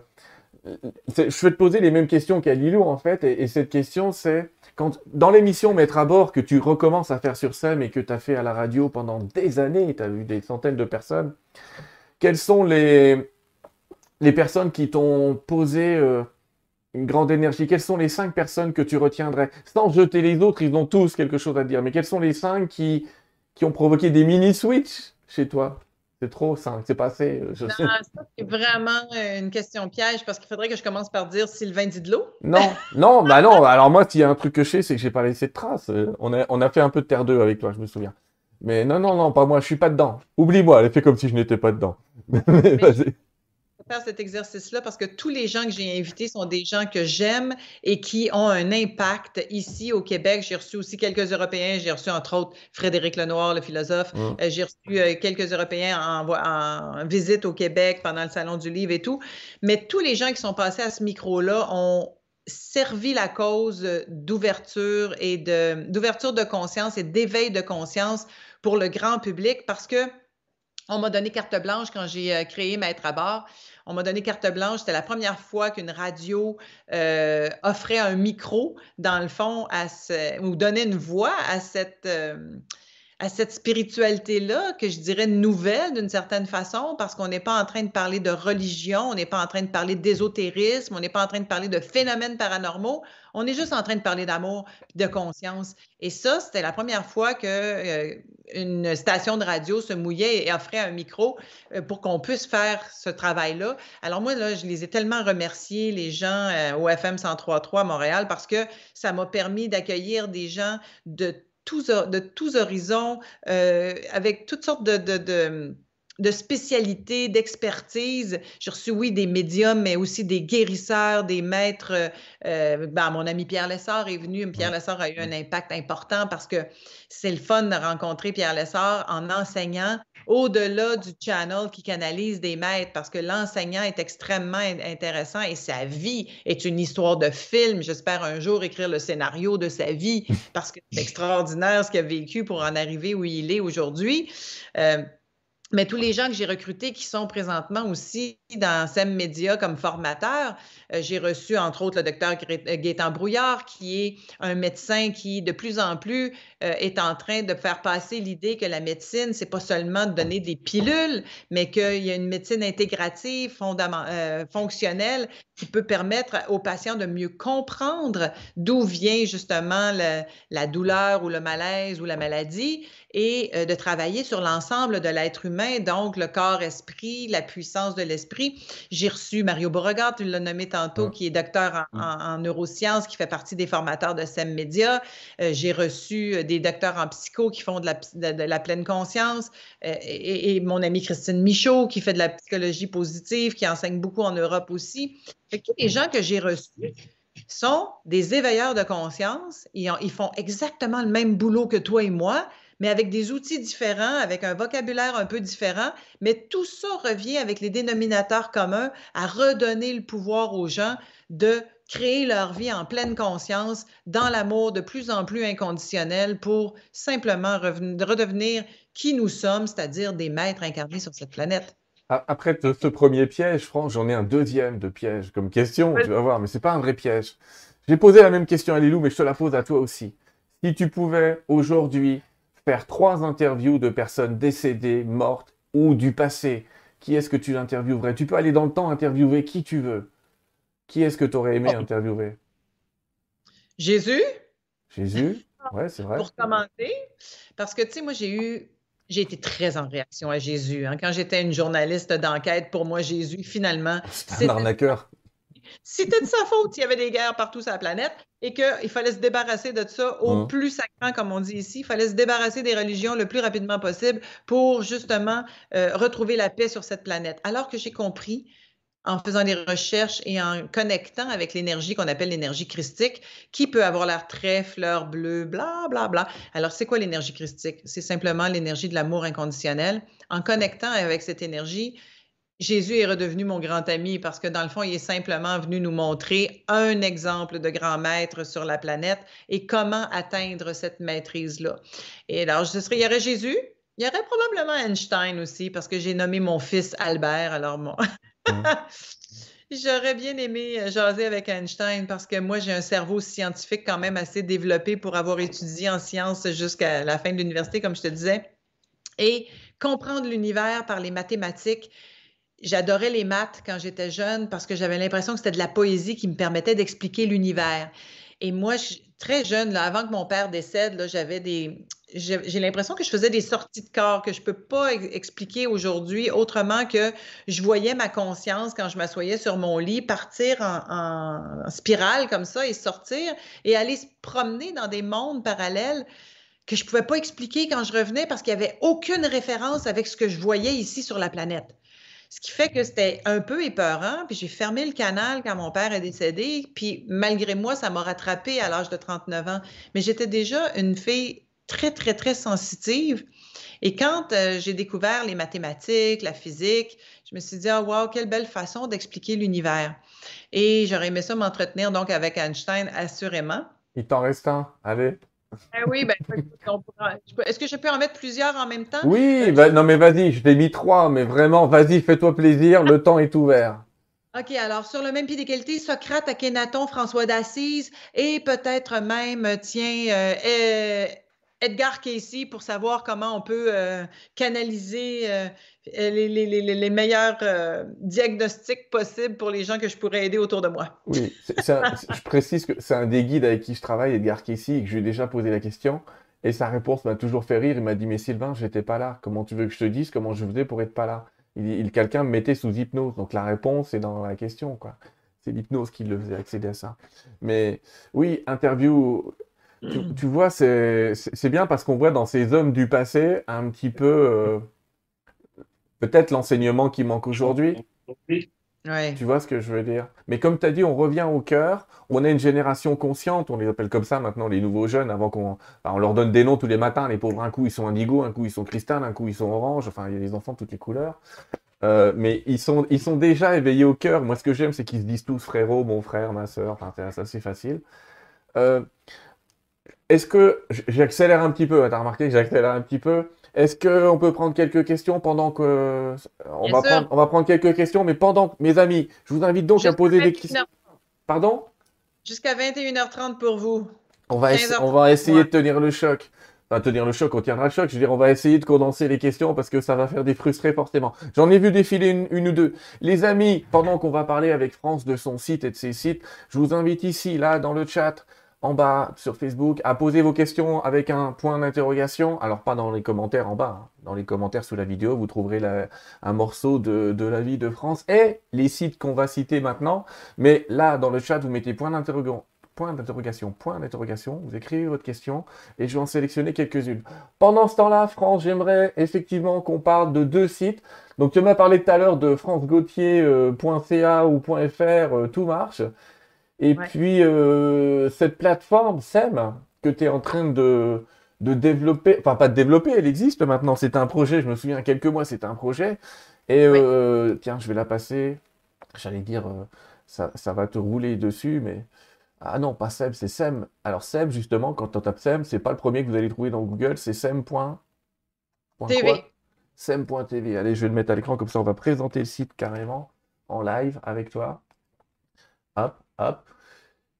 [SPEAKER 1] je vais te poser les mêmes questions qu'à Lilou, en fait. Et, cette question, c'est, quand dans l'émission Mettre à bord, que tu recommences à faire sur scène et que tu as fait à la radio pendant des années, tu as vu des centaines de personnes, quelles sont les, les personnes qui t'ont posé euh, une grande énergie? Quelles sont les cinq personnes que tu retiendrais? Sans jeter les autres, ils ont tous quelque chose à dire. Mais quelles sont les cinq qui, qui ont provoqué des mini-switch chez toi C'est trop, ça c'est passé.
[SPEAKER 2] Euh, je non, ça, c'est vraiment euh, une question piège parce qu'il faudrait que je commence par dire Sylvain Didlot.
[SPEAKER 1] Non, non, bah non. Alors moi, s'il y a un truc que je sais, c'est que j'ai pas laissé de traces. Euh, on a, on a fait un peu de Terre 2 avec toi, je me souviens. Mais non, non, non, pas moi, je suis pas dedans. Oublie-moi, elle fait comme si je n'étais pas dedans. Mais, vas-y
[SPEAKER 2] faire cet exercice-là parce que tous les gens que j'ai invités sont des gens que j'aime et qui ont un impact ici au Québec. J'ai reçu aussi quelques Européens. J'ai reçu entre autres Frédéric Lenoir, le philosophe. Euh, j'ai reçu euh, quelques Européens en, en, visite au Québec pendant le Salon du Livre et tout. Mais tous les gens qui sont passés à ce micro-là ont servi la cause d'ouverture et d'ouverture de conscience et d'éveil de conscience pour le grand public parce que On m'a donné carte blanche quand j'ai euh, créé Maître à bord. On m'a donné carte blanche. C'était la première fois qu'une radio euh, offrait un micro, dans le fond, à ou donnait une voix à cette, euh, à cette spiritualité-là, que je dirais nouvelle d'une certaine façon, parce qu'on n'est pas en train de parler de religion, on n'est pas en train de parler d'ésotérisme, on n'est pas en train de parler de phénomènes paranormaux, on est juste en train de parler d'amour de conscience. Et ça, c'était la première fois que euh, une station de radio se mouillait et offrait un micro euh, pour qu'on puisse faire ce travail-là. Alors moi, là, je les ai tellement remerciés, les gens euh, au FM 103.3 à Montréal, parce que ça m'a permis d'accueillir des gens de tous, de tous horizons, euh, avec toutes sortes de, de, de spécialités, d'expertise. J'ai reçu, oui, des médiums, mais aussi des guérisseurs, des maîtres. Euh, ben, mon ami Pierre Lessard est venu. Pierre Lessard a eu un impact important parce que c'est le fun de rencontrer Pierre Lessard en enseignant au-delà du channel qui canalise des maîtres, parce que l'enseignant est extrêmement intéressant et sa vie est une histoire de film. J'espère un jour écrire le scénario de sa vie, parce que c'est extraordinaire ce qu'il a vécu pour en arriver où il est aujourd'hui. Euh, mais tous les gens que j'ai recrutés qui sont présentement aussi dans SEM Média comme formateurs, euh, j'ai reçu entre autres le docteur euh, Gaétan Brouillard, qui est un médecin qui de plus en plus euh, est en train de faire passer l'idée que la médecine, c'est pas seulement de donner des pilules, mais qu'il y a une médecine intégrative, fonctionnelle, qui peut permettre aux patients de mieux comprendre d'où vient justement la douleur ou le malaise ou la maladie et de travailler sur l'ensemble de l'être humain, donc le corps-esprit, la puissance de l'esprit. J'ai reçu Mario Beauregard, tu l'as nommé tantôt, qui est docteur en, neurosciences, qui fait partie des formateurs de SEM Media. Euh, j'ai reçu euh, des docteurs en psycho qui font de la, pleine conscience euh, et, mon amie Christine Michaud qui fait de la psychologie positive, qui enseigne beaucoup en Europe aussi. tous les gens que j'ai reçus sont des éveilleurs de conscience. ils font exactement le même boulot que toi et moi, mais avec des outils différents, avec un vocabulaire un peu différent. Mais tout ça revient avec les dénominateurs communs à redonner le pouvoir aux gens de créer leur vie en pleine conscience, dans l'amour de plus en plus inconditionnel pour simplement redevenir qui nous sommes, c'est-à-dire des maîtres incarnés sur cette planète.
[SPEAKER 1] Après ce premier piège, Franck, j'en ai un deuxième de piège comme question, tu vas voir, mais c'est pas un vrai piège. J'ai posé la même question à Lilou, mais je te la pose à toi aussi. Si tu pouvais aujourd'hui faire trois interviews de personnes décédées, mortes ou du passé, qui est-ce que tu interviewerais? Tu peux aller dans le temps interviewer qui tu veux. Qui est-ce que tu aurais aimé oh. interviewer?
[SPEAKER 2] Jésus?
[SPEAKER 1] Jésus, ouais, c'est vrai.
[SPEAKER 2] Pour commenter, parce que tu sais, moi j'ai eu, j'ai été très en réaction à Jésus. Hein. Quand j'étais une journaliste d'enquête, pour moi Jésus, finalement,
[SPEAKER 1] c'est un arnaqueur.
[SPEAKER 2] C'était de sa faute. Il y avait des guerres partout sur la planète et qu'il fallait se débarrasser de ça au mmh. plus sacrant, comme on dit ici. Il fallait se débarrasser des religions le plus rapidement possible pour justement euh, retrouver la paix sur cette planète. Alors que j'ai compris en faisant des recherches et en connectant avec l'énergie qu'on appelle l'énergie christique, qui peut avoir l'air très fleur bleue, bla, bla, bla. Alors, c'est quoi l'énergie christique? C'est simplement l'énergie de l'amour inconditionnel. En connectant avec cette énergie, Jésus est redevenu mon grand ami parce que dans le fond, il est simplement venu nous montrer un exemple de grand maître sur la planète et comment atteindre cette maîtrise-là. Et alors, ce serait, il y aurait Jésus, il y aurait probablement Einstein aussi parce que j'ai nommé mon fils Albert. Alors, moi, mmh. J'aurais bien aimé euh, jaser avec Einstein parce que moi, j'ai un cerveau scientifique quand même assez développé pour avoir étudié en sciences jusqu'à la fin de l'université, comme je te disais. Et comprendre l'univers par les mathématiques, J'adorais les maths quand j'étais jeune parce que j'avais l'impression que c'était de la poésie qui me permettait d'expliquer l'univers. Et moi, très jeune, avant que mon père décède, j'avais des. J'ai l'impression que je faisais des sorties de corps que je ne peux pas expliquer aujourd'hui autrement que je voyais ma conscience quand je m'assoyais sur mon lit partir en, spirale comme ça et sortir et aller se promener dans des mondes parallèles que je ne pouvais pas expliquer quand je revenais parce qu'il n'y avait aucune référence avec ce que je voyais ici sur la planète. Ce qui fait que c'était un peu épeurant. Puis j'ai fermé le canal quand mon père est décédé. Puis malgré moi, ça m'a rattrapé à l'âge de 39 ans. Mais j'étais déjà une fille très, très, très sensitive. Et quand euh, j'ai découvert les mathématiques, la physique, je me suis dit, oh, wow, quelle belle façon d'expliquer l'univers. Et j'aurais aimé ça m'entretenir donc avec Einstein, assurément.
[SPEAKER 1] Il t'en reste un. Allez.
[SPEAKER 2] Ben oui, ben, est-ce que je peux en mettre plusieurs en même temps?
[SPEAKER 1] Oui, ben, non mais vas-y, je t'ai mis trois, mais vraiment, vas-y, fais-toi plaisir, le temps est ouvert.
[SPEAKER 2] OK, alors sur le même pied d'égalité, Socrate, Akhenaton, François d'Assise et peut-être même, tiens, euh, Edgar Casey pour savoir comment on peut euh, canaliser euh, les, meilleurs diagnostics possibles pour les gens que je pourrais aider autour de moi.
[SPEAKER 1] Oui, je précise que c'est un des guides avec qui je travaille, Edgar Casey, et que je lui ai déjà posé la question. Et sa réponse m'a toujours fait rire. Il m'a dit Mais Sylvain, j'étais pas là. Comment tu veux que je te dise comment je faisais pour être pas là? Il, quelqu'un me mettait sous hypnose. Donc la réponse est dans la question, quoi. C'est l'hypnose qui le faisait accéder à ça. Mais oui, interview, tu, vois, c'est bien parce qu'on voit dans ces hommes du passé un petit peu euh, peut-être l'enseignement qui manque aujourd'hui. Tu vois ce que je veux dire? Mais comme tu as dit, on revient au cœur. On est une génération consciente, on les appelle comme ça maintenant, les nouveaux jeunes, avant qu'on on leur donne des noms tous les matins. Les pauvres, un coup ils sont indigo, un coup ils sont cristal, un coup ils sont orange. Enfin, il y a des enfants de toutes les couleurs. Euh, mais ils sont, ils sont déjà éveillés au cœur. Moi, ce que j'aime, c'est qu'ils se disent tous frérot, mon frère, ma soeur. Enfin, c'est assez facile. Euh, est-ce que j'accélère un petit peu T'as remarqué que j'accélère un petit peu est-ce qu'on peut prendre quelques questions pendant que. On va, prendre, on va, prendre, quelques questions, mais pendant. Mes amis, je vous invite donc à poser des questions. Pardon?
[SPEAKER 2] Jusqu'à 21h30 pour vous.
[SPEAKER 1] On va, on va essayer de tenir le choc. Enfin, tenir le choc, on tiendra le choc. Je veux dire, on va essayer de condenser les questions parce que ça va faire des frustrés forcément. J'en ai vu défiler une, une, ou deux. Les amis, pendant qu'on va parler avec France de son site et de ses sites, je vous invite ici, là, dans le chat, en bas sur Facebook à poser vos questions avec un point d'interrogation. Alors pas dans les commentaires en bas, hein. dans les commentaires sous la vidéo, vous trouverez un morceau de, la vie de France et les sites qu'on va citer maintenant. Mais là, dans le chat, vous mettez point d'interrogation, point d'interrogation, point d'interrogation, vous écrivez votre question et je vais en sélectionner quelques-unes. Pendant ce temps-là, France, j'aimerais effectivement qu'on parle de deux sites. Donc tu m'as parlé tout à l'heure de francegautier.ca euh, ou .fr, euh, tout marche. Et puis, euh, cette plateforme, SEM, que tu es en train de, de développer, enfin pas de développer, elle existe maintenant, c'est un projet, je me souviens, quelques mois, c'était un projet. Et euh, tiens, je vais la passer, j'allais dire, euh, ça, ça, va te rouler dessus, mais... Ah non, pas SEM, c'est SEM. Alors SEM, justement, quand on tape SEM, c'est pas le premier que vous allez trouver dans Google, c'est SEM.tv. SEM.tv. Allez, je vais le mettre à l'écran, comme ça on va présenter le site carrément en live avec toi. Hop hop.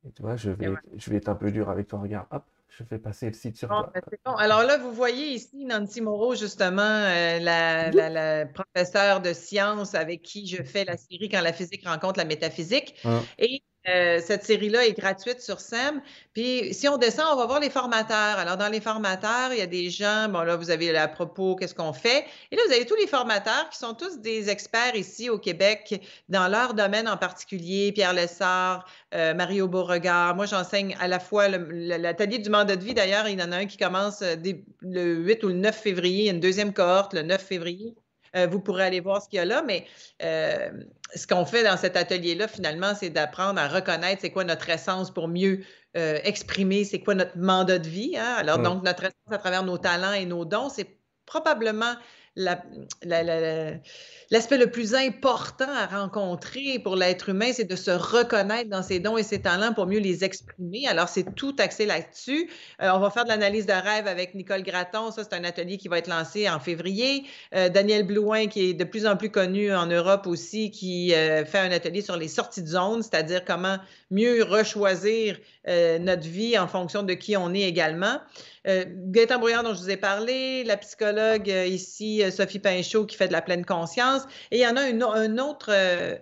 [SPEAKER 1] Et tu vois, je vais, je vais être un peu dur avec toi. Regarde, hop, je fais passer le site sur toi.
[SPEAKER 2] Ben, Alors là, vous voyez ici Nancy Moreau, justement, euh, la, la, professeure de sciences avec qui je fais la série Quand la physique rencontre la métaphysique. Hein. Et euh, cette série-là est gratuite sur SEM. Puis si on descend, on va voir les formateurs. Alors, dans les formateurs, il y a des gens, bon là, vous avez à propos, qu'est-ce qu'on fait? Et là, vous avez tous les formateurs qui sont tous des experts ici au Québec dans leur domaine en particulier. Pierre Lessard, euh, Mario Beauregard. Moi, j'enseigne à la fois l'atelier du mandat de vie. D'ailleurs, il y en a un qui commence euh, le 8 ou le 9 février. Il y a une deuxième cohorte le 9 février. Euh, vous pourrez aller voir ce qu'il y a là, mais euh, ce qu'on fait dans cet atelier-là, finalement, c'est d'apprendre à reconnaître c'est quoi notre essence pour mieux euh, exprimer c'est quoi notre mandat de vie. Hein. Alors, donc, notre essence à travers nos talents et nos dons, c'est probablement l'aspect le plus important à rencontrer pour l'être humain, c'est de se reconnaître dans ses dons et ses talents pour mieux les exprimer. Alors, c'est tout axé là-dessus. Euh, on va faire de l'analyse de rêve avec Nicole Gratton. Ça, c'est un atelier qui va être lancé en février. Euh, Daniel Blouin, qui est de plus en plus connu en Europe aussi, qui euh, fait un atelier sur les sorties de zone, c'est-à-dire comment mieux rechoisir notre vie en fonction de qui on est également. Euh, Gaëtan Brouillard, dont je vous ai parlé, la psychologue euh, ici, euh, Sophie Pinchot, qui fait de la pleine conscience. Et il y en a un autre,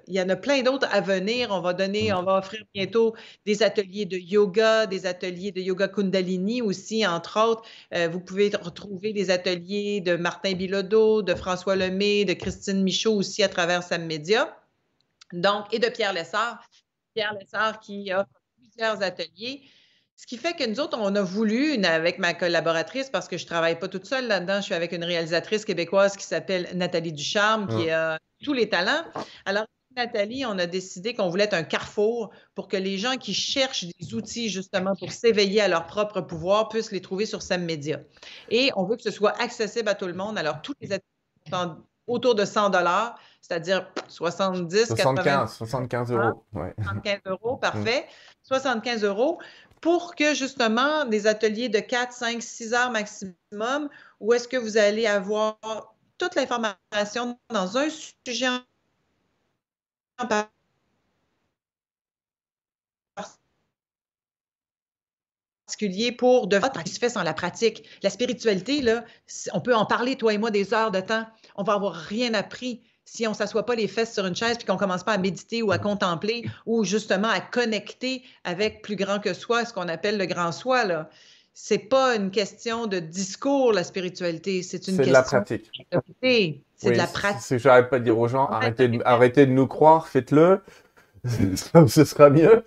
[SPEAKER 2] il y en a plein d'autres à venir. On va donner, on va offrir bientôt des ateliers de yoga, des ateliers de yoga Kundalini aussi, entre autres. vous pouvez retrouver des ateliers de Martin Bilodeau, de François Lemay, de Christine Michaud aussi à travers Sam Média. Donc, et de Pierre Lessard. Pierre Lessard qui offre plusieurs ateliers. Ce qui fait que nous autres, on a voulu, avec ma collaboratrice, parce que je ne travaille pas toute seule là-dedans, je suis avec une réalisatrice québécoise qui s'appelle Nathalie Ducharme, qui a tous les talents. Alors, Nathalie, on a décidé qu'on voulait être un carrefour pour que les gens qui cherchent des outils justement pour s'éveiller à leur propre pouvoir puissent les trouver sur SAM Media. Et on veut que ce soit accessible à tout le monde. Alors, tous les ateliers sont autour de 100 dollars, c'est-à-dire 70,
[SPEAKER 1] 75, 75 euros.
[SPEAKER 2] 75 euros, parfait. 75 euros pour que justement des ateliers de 4, 5, 6 heures maximum, où est-ce que vous allez avoir toute l'information dans un sujet en particulier pour de qui se fait la pratique? La spiritualité, on peut en parler, toi et moi, des heures de temps. On va avoir rien appris si on ne s'assoit pas les fesses sur une chaise puis qu'on ne commence pas à méditer ou à contempler ou justement à connecter avec plus grand que soi, ce qu'on appelle le grand soi. Là. C'est pas une question de discours, la spécialité. C'est une question
[SPEAKER 1] de la pratique.
[SPEAKER 2] C'est de la pratique.
[SPEAKER 1] J'arrête pas de dire aux gens, arrêtez de, arrêtez de nous croire, faites-le. Ce sera mieux.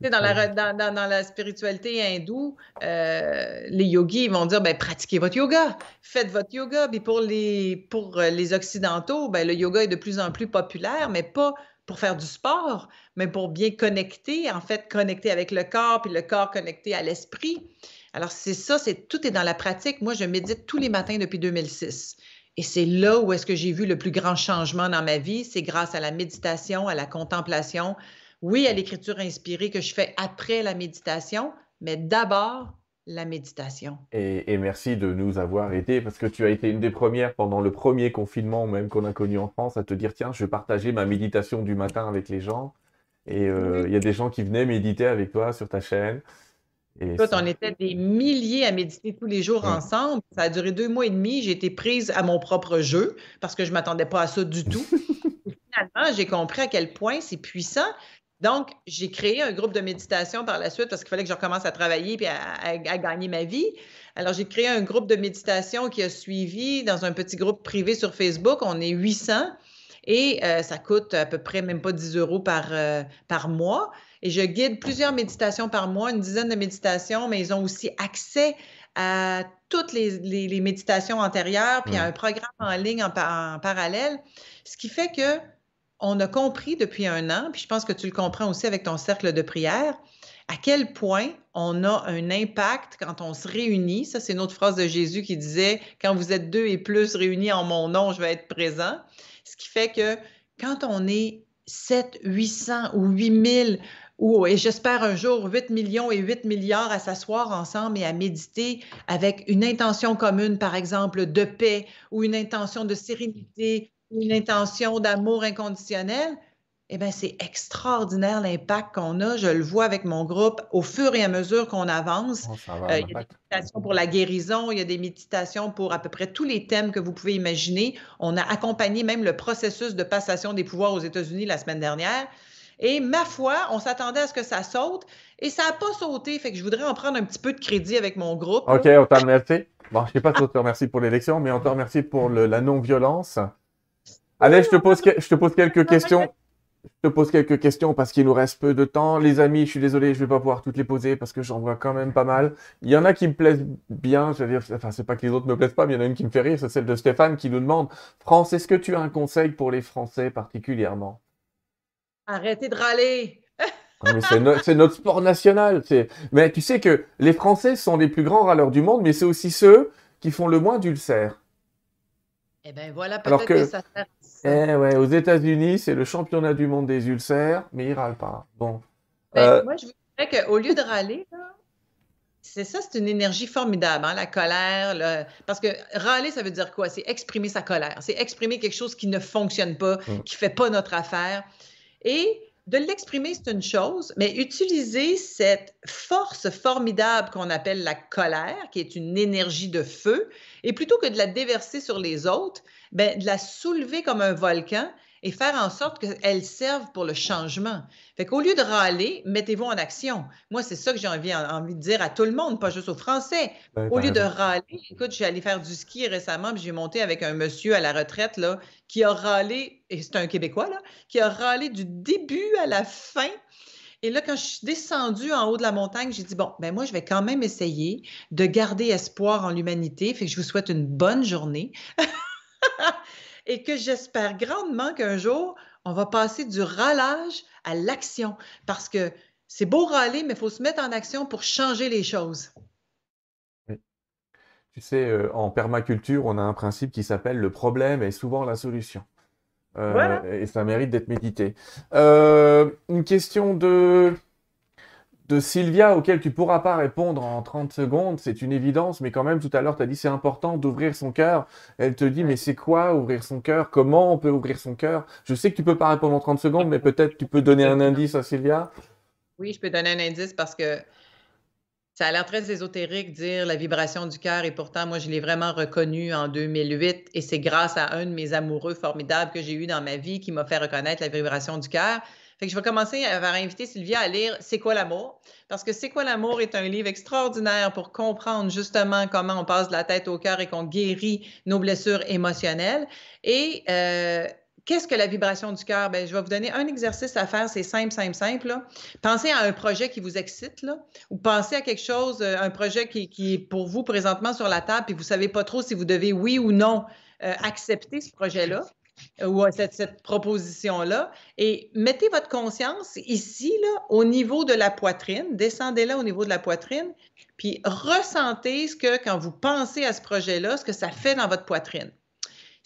[SPEAKER 2] Dans la, dans, dans, la spiritualité hindoue, euh, les yogis vont dire ben, pratiquez votre yoga, faites votre yoga. Puis pour les, pour euh, les Occidentaux, ben, le yoga est de plus en plus populaire, mais pas pour faire du sport, mais pour bien connecter, en fait, connecter avec le corps, puis le corps connecté à l'esprit. Alors, c'est ça, c'est tout est dans la pratique. Moi, je médite tous les matins depuis 2006. Et c'est là où est-ce que j'ai vu le plus grand changement dans ma vie. C'est grâce à la méditation, à la contemplation, oui, à l'écriture inspirée que je fais après la méditation, mais d'abord la méditation.
[SPEAKER 1] Et, merci de nous avoir aidés parce que tu as été une des premières pendant le premier confinement même qu'on a connu en France à te dire tiens, je vais partager ma méditation du matin avec les gens. Et euh, il y a des gens qui venaient méditer avec toi sur ta chaîne.
[SPEAKER 2] Et on était des milliers à méditer tous les jours ensemble. Ça a duré deux mois et demi. J'ai été prise à mon propre jeu parce que je ne m'attendais pas à ça du tout. finalement, j'ai compris à quel point c'est puissant. Donc, j'ai créé un groupe de méditation par la suite parce qu'il fallait que je recommence à travailler et à, gagner ma vie. Alors, j'ai créé un groupe de méditation qui a suivi dans un petit groupe privé sur Facebook. On est 800 et euh, ça coûte à peu près même pas 10 euros par, euh, par mois. Et je guide plusieurs méditations par mois, une dizaine de méditations, mais ils ont aussi accès à toutes les, méditations antérieures, puis à un programme en ligne en parallèle, ce qui fait que on a compris depuis un an, puis je pense que tu le comprends aussi avec ton cercle de prière, à quel point on a un impact quand on se réunit. Ça, c'est une autre phrase de Jésus qui disait, quand vous êtes deux et plus réunis en mon nom, je vais être présent. Ce qui fait que quand on est 7, 800 ou 8000 ou, et j'espère un jour 8 millions et 8 milliards à s'asseoir ensemble et à méditer avec une intention commune, par exemple, de paix ou une intention de sérénité une intention d'amour inconditionnel, eh bien, c'est extraordinaire l'impact qu'on a. Je le vois avec mon groupe au fur et à mesure qu'on avance. Oh, euh, il y a des méditations pour la guérison, il y a des méditations pour à peu près tous les thèmes que vous pouvez imaginer. On a accompagné même le processus de passation des pouvoirs aux États-Unis la semaine dernière. Et ma foi, on s'attendait à ce que ça saute et ça n'a pas sauté. Fait que je voudrais en prendre un petit peu de crédit avec mon groupe.
[SPEAKER 1] OK, on te remercie. Bon, je ne sais pas si on te remercie pour l'élection, mais on te remercie pour la non-violence. Allez, je te pose, je te pose quelques questions. Je te pose quelques questions parce qu'il nous reste peu de temps. Les amis, je suis désolé, je vais pas pouvoir toutes les poser parce que j'en vois quand même pas mal. Il y en a qui me plaisent bien, je veux dire, enfin, c'est pas que les autres me plaisent pas, mais il y en a une qui me fait rire, c'est celle de Stéphane qui nous demande, France, est-ce que tu as un conseil pour les Français particulièrement?
[SPEAKER 2] Arrêtez de râler!
[SPEAKER 1] Ah, c'est notre sport national. Mais tu sais que les Français sont les plus grands râleurs du monde, mais c'est aussi ceux qui font le moins d'ulcères.
[SPEAKER 2] Eh bien voilà, peut-être que, ça sert.
[SPEAKER 1] Eh ouais, aux États-Unis, c'est le championnat du monde des ulcères, mais il râle pas. Bon.
[SPEAKER 2] Ben, euh, moi, je vous dirais qu'au lieu de râler, c'est ça, c'est une énergie formidable, hein, la colère. Parce que râler, ça veut dire quoi? C'est exprimer sa colère. C'est exprimer quelque chose qui ne fonctionne pas, mm. qui ne fait pas notre affaire. Et de l'exprimer, c'est une chose, mais utiliser cette force formidable qu'on appelle la colère, qui est une énergie de feu, et plutôt que de la déverser sur les autres, ben, de la soulever comme un volcan et faire en sorte qu'elle serve pour le changement. Fait qu'au lieu de râler, mettez-vous en action. Moi, c'est ça que j'ai envie, envie de dire à tout le monde, pas juste aux Français. Ben, au lieu de râler, écoute, j'ai allé faire du ski récemment, puis j'ai monté avec un monsieur à la retraite, là, qui a râlé, et c'est un Québécois, là, qui a râlé du début à la fin. Et là, quand je suis descendue en haut de la montagne, j'ai dit, bon, ben moi, je vais quand même essayer de garder espoir en l'humanité. Fait que je vous souhaite une bonne journée. et que j'espère grandement qu'un jour, on va passer du râlage à l'action. Parce que c'est beau râler, mais il faut se mettre en action pour changer les choses.
[SPEAKER 1] Tu sais, euh, en permaculture, on a un principe qui s'appelle le problème est souvent la solution. Euh, et ça mérite d'être médité. Euh, une question de, de Sylvia auquel tu pourras pas répondre en 30 secondes, c'est une évidence, mais quand même, tout à l'heure, tu as dit c'est important d'ouvrir son cœur. Elle te dit, mais c'est quoi ouvrir son cœur? Comment on peut ouvrir son cœur? Je sais que tu peux pas répondre en 30 secondes, mais peut-être tu peux donner un indice à Sylvia.
[SPEAKER 2] Oui, je peux donner un indice parce que ça a l'air très ésotérique dire la vibration du cœur et pourtant, moi, je l'ai vraiment reconnu en 2008 et c'est grâce à un de mes amoureux formidables que j'ai eu dans ma vie qui m'a fait reconnaître la vibration du cœur. Fait que je vais commencer à inviter Sylvia à lire C'est quoi l'amour? Parce que C'est quoi l'amour est un livre extraordinaire pour comprendre justement comment on passe de la tête au cœur et qu'on guérit nos blessures émotionnelles. Et euh, Qu'est-ce que la vibration du cœur? Ben, je vais vous donner un exercice à faire, c'est simple, simple, simple. Pensez à un projet qui vous excite, là, ou pensez à quelque chose, euh, un projet qui, est pour vous présentement sur la table, et vous ne savez pas trop si vous devez, oui ou non, euh, accepter ce projet-là euh, ou cette, cette proposition-là. Et mettez votre conscience ici, là, au niveau de la poitrine, descendez là au niveau de la poitrine, puis ressentez ce que, quand vous pensez à ce projet-là, ce que ça fait dans votre poitrine.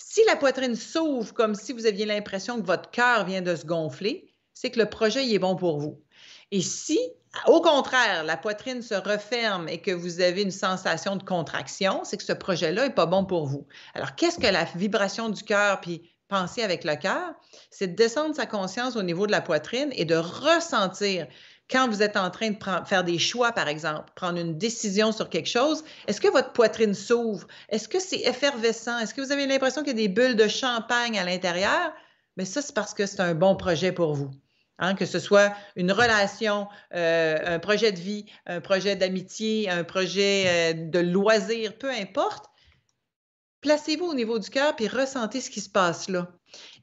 [SPEAKER 2] Si la poitrine s'ouvre comme si vous aviez l'impression que votre cœur vient de se gonfler, c'est que le projet est bon pour vous. Et si, au contraire, la poitrine se referme et que vous avez une sensation de contraction, c'est que ce projet-là n'est pas bon pour vous. Alors, qu'est-ce que la vibration du cœur, puis penser avec le cœur, c'est de descendre sa conscience au niveau de la poitrine et de ressentir quand vous êtes en train de faire des choix, par exemple, prendre une décision sur quelque chose, est-ce que votre poitrine s'ouvre? Est-ce que c'est effervescent? Est-ce que vous avez l'impression qu'il y a des bulles de champagne à l'intérieur? Mais ça, c'est parce que c'est un bon projet pour vous. Hein, que ce soit une relation, euh, un projet de vie, un projet d'amitié, un projet euh, de loisir, peu importe. Placez-vous au niveau du cœur puis ressentez ce qui se passe là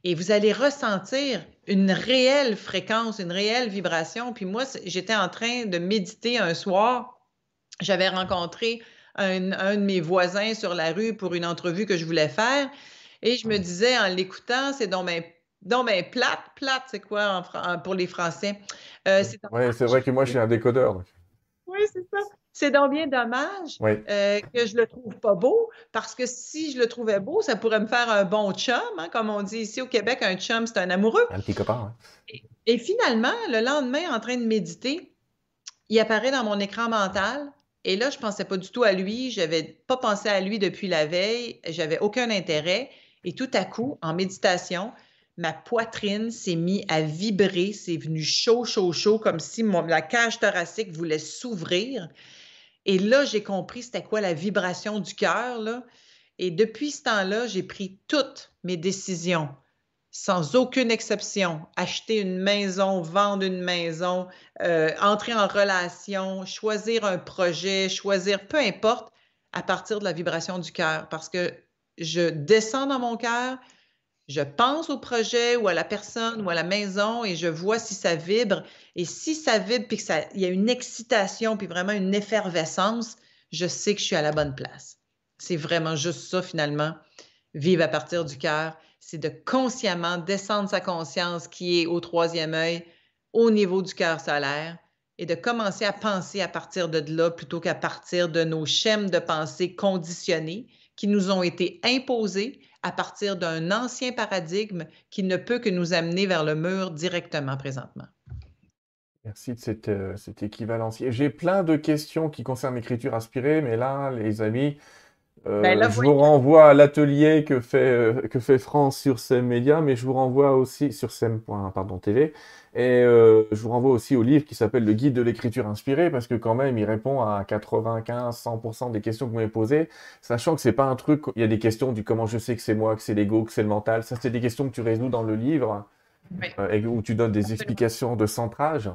[SPEAKER 2] et vous allez ressentir une réelle fréquence, une réelle vibration. Puis moi, j'étais en train de méditer un soir. J'avais rencontré un, de mes voisins sur la rue pour une entrevue que je voulais faire. Et je me disais en l'écoutant, c'est dans mes donc, plate, plate, c'est quoi pour les Français?
[SPEAKER 1] Euh, oui, c'est vrai que moi, je suis un décodeur.
[SPEAKER 2] Oui, c'est ça. C'est donc bien dommage euh, que je le trouve pas beau, parce que si je le trouvais beau, ça pourrait me faire un bon chum, hein, comme on dit ici au Québec, un chum, c'est un amoureux.
[SPEAKER 1] Un petit copain.
[SPEAKER 2] Et, finalement, le lendemain, en train de méditer, il apparaît dans mon écran mental. Et là, je pensais pas du tout à lui. Je n'avais pas pensé à lui depuis la veille. J'avais aucun intérêt. Et tout à coup, en méditation, ma poitrine s'est mise à vibrer. C'est venu chaud, chaud, chaud, comme si la cage thoracique voulait s'ouvrir. Et là, j'ai compris c'était quoi la vibration du cœur. Et depuis ce temps-là, j'ai pris toutes mes décisions, sans aucune exception. Acheter une maison, vendre une maison, euh, entrer en relation, choisir un projet, choisir peu importe, à partir de la vibration du cœur. Parce que je descends dans mon cœur, je pense au projet ou à la personne ou à la maison et je vois si ça vibre. Et si ça vibre puis qu'il y a une excitation puis vraiment une effervescence, je sais que je suis à la bonne place. C'est vraiment juste ça finalement. Vivre à partir du cœur, c'est de consciemment descendre sa conscience qui est au troisième œil, au niveau du cœur solaire, et de commencer à penser à partir de là plutôt qu'à partir de nos schèmes de pensée conditionnés qui nous ont été imposés à partir d'un ancien paradigme qui ne peut que nous amener vers le mur directement présentement.
[SPEAKER 1] Merci de cette, euh, équivalence. J'ai plein de questions qui concernent l'écriture inspirée, mais là, les amis, ben je vous renvoie à l'atelier que fait, euh, que fait France sur SEM Média, mais je vous renvoie aussi sur SEM.TV. Et euh, je vous renvoie aussi au livre qui s'appelle Le guide de l'écriture inspirée, parce que quand même, il répond à 95-100% des questions que vous m'avez posées, sachant que c'est pas un truc, il y a des questions du comment je sais que c'est moi, que c'est l'ego, que c'est le mental. Ça, c'est des questions que tu résous dans le livre, et où tu donnes des explications de centrage.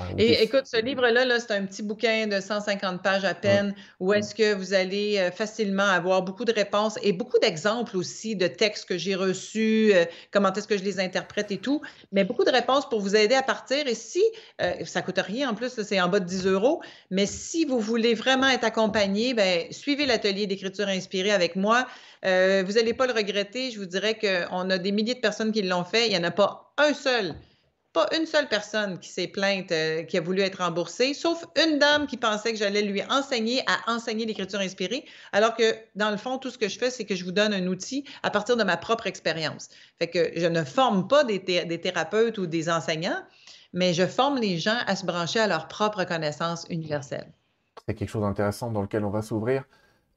[SPEAKER 2] Ah, Et écoute, ce livre-là, -là, c'est un petit bouquin de 150 pages à peine où est-ce que vous allez euh, facilement avoir beaucoup de réponses et beaucoup d'exemples aussi de textes que j'ai reçus, euh, comment est-ce que je les interprète et tout, mais beaucoup de réponses pour vous aider à partir. Et si, euh, ça coûte rien en plus, c'est en bas de 10 euros, mais si vous voulez vraiment être accompagné, ben, suivez l'atelier d'écriture inspirée avec moi. vous n'allez pas le regretter. Je vous dirais qu'on a des milliers de personnes qui l'ont fait. Il n'y en a pas un seul pas une seule personne qui s'est plainte, euh, qui a voulu être remboursée, sauf une dame qui pensait que j'allais lui enseigner à enseigner l'écriture inspirée, alors que dans le fond, tout ce que je fais, c'est que je vous donne un outil à partir de ma propre expérience. Fait que je ne forme pas des, thérapeutes ou des enseignants, mais je forme les gens à se brancher à leur propre connaissance universelle.
[SPEAKER 1] C'est quelque chose d'intéressant dans lequel on va s'ouvrir.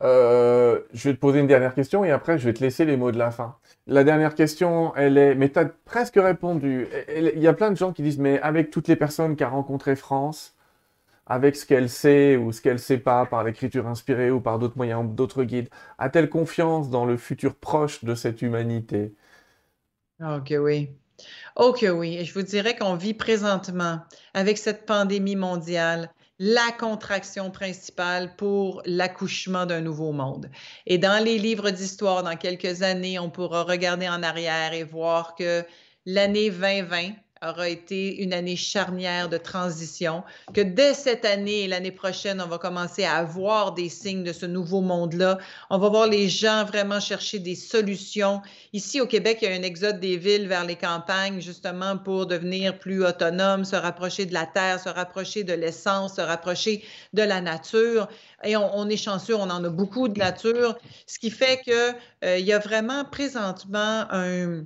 [SPEAKER 1] Euh, je vais te poser une dernière question et après je vais te laisser les mots de la fin. La dernière question, elle est, mais tu as presque répondu. Il y a plein de gens qui disent, mais avec toutes les personnes qu'a rencontré France, avec ce qu'elle sait ou ce qu'elle sait pas par l'écriture inspirée ou par d'autres moyens, d'autres guides, a-t-elle confiance dans le futur proche de cette humanité?
[SPEAKER 2] Ok, oui. Ok, oui. Et je vous dirais qu'on vit présentement avec cette pandémie mondiale la contraction principale pour l'accouchement d'un nouveau monde. Et dans les livres d'histoire, dans quelques années, on pourra regarder en arrière et voir que l'année 2020 aura été une année charnière de transition, que dès cette année et l'année prochaine, on va commencer à avoir des signes de ce nouveau monde-là. On va voir les gens vraiment chercher des solutions. Ici, au Québec, il y a un exode des villes vers les campagnes, justement pour devenir plus autonomes, se rapprocher de la terre, se rapprocher de l'essence, se rapprocher de la nature. Et on, est chanceux, on en a beaucoup de nature, ce qui fait qu'il euh, y a vraiment présentement un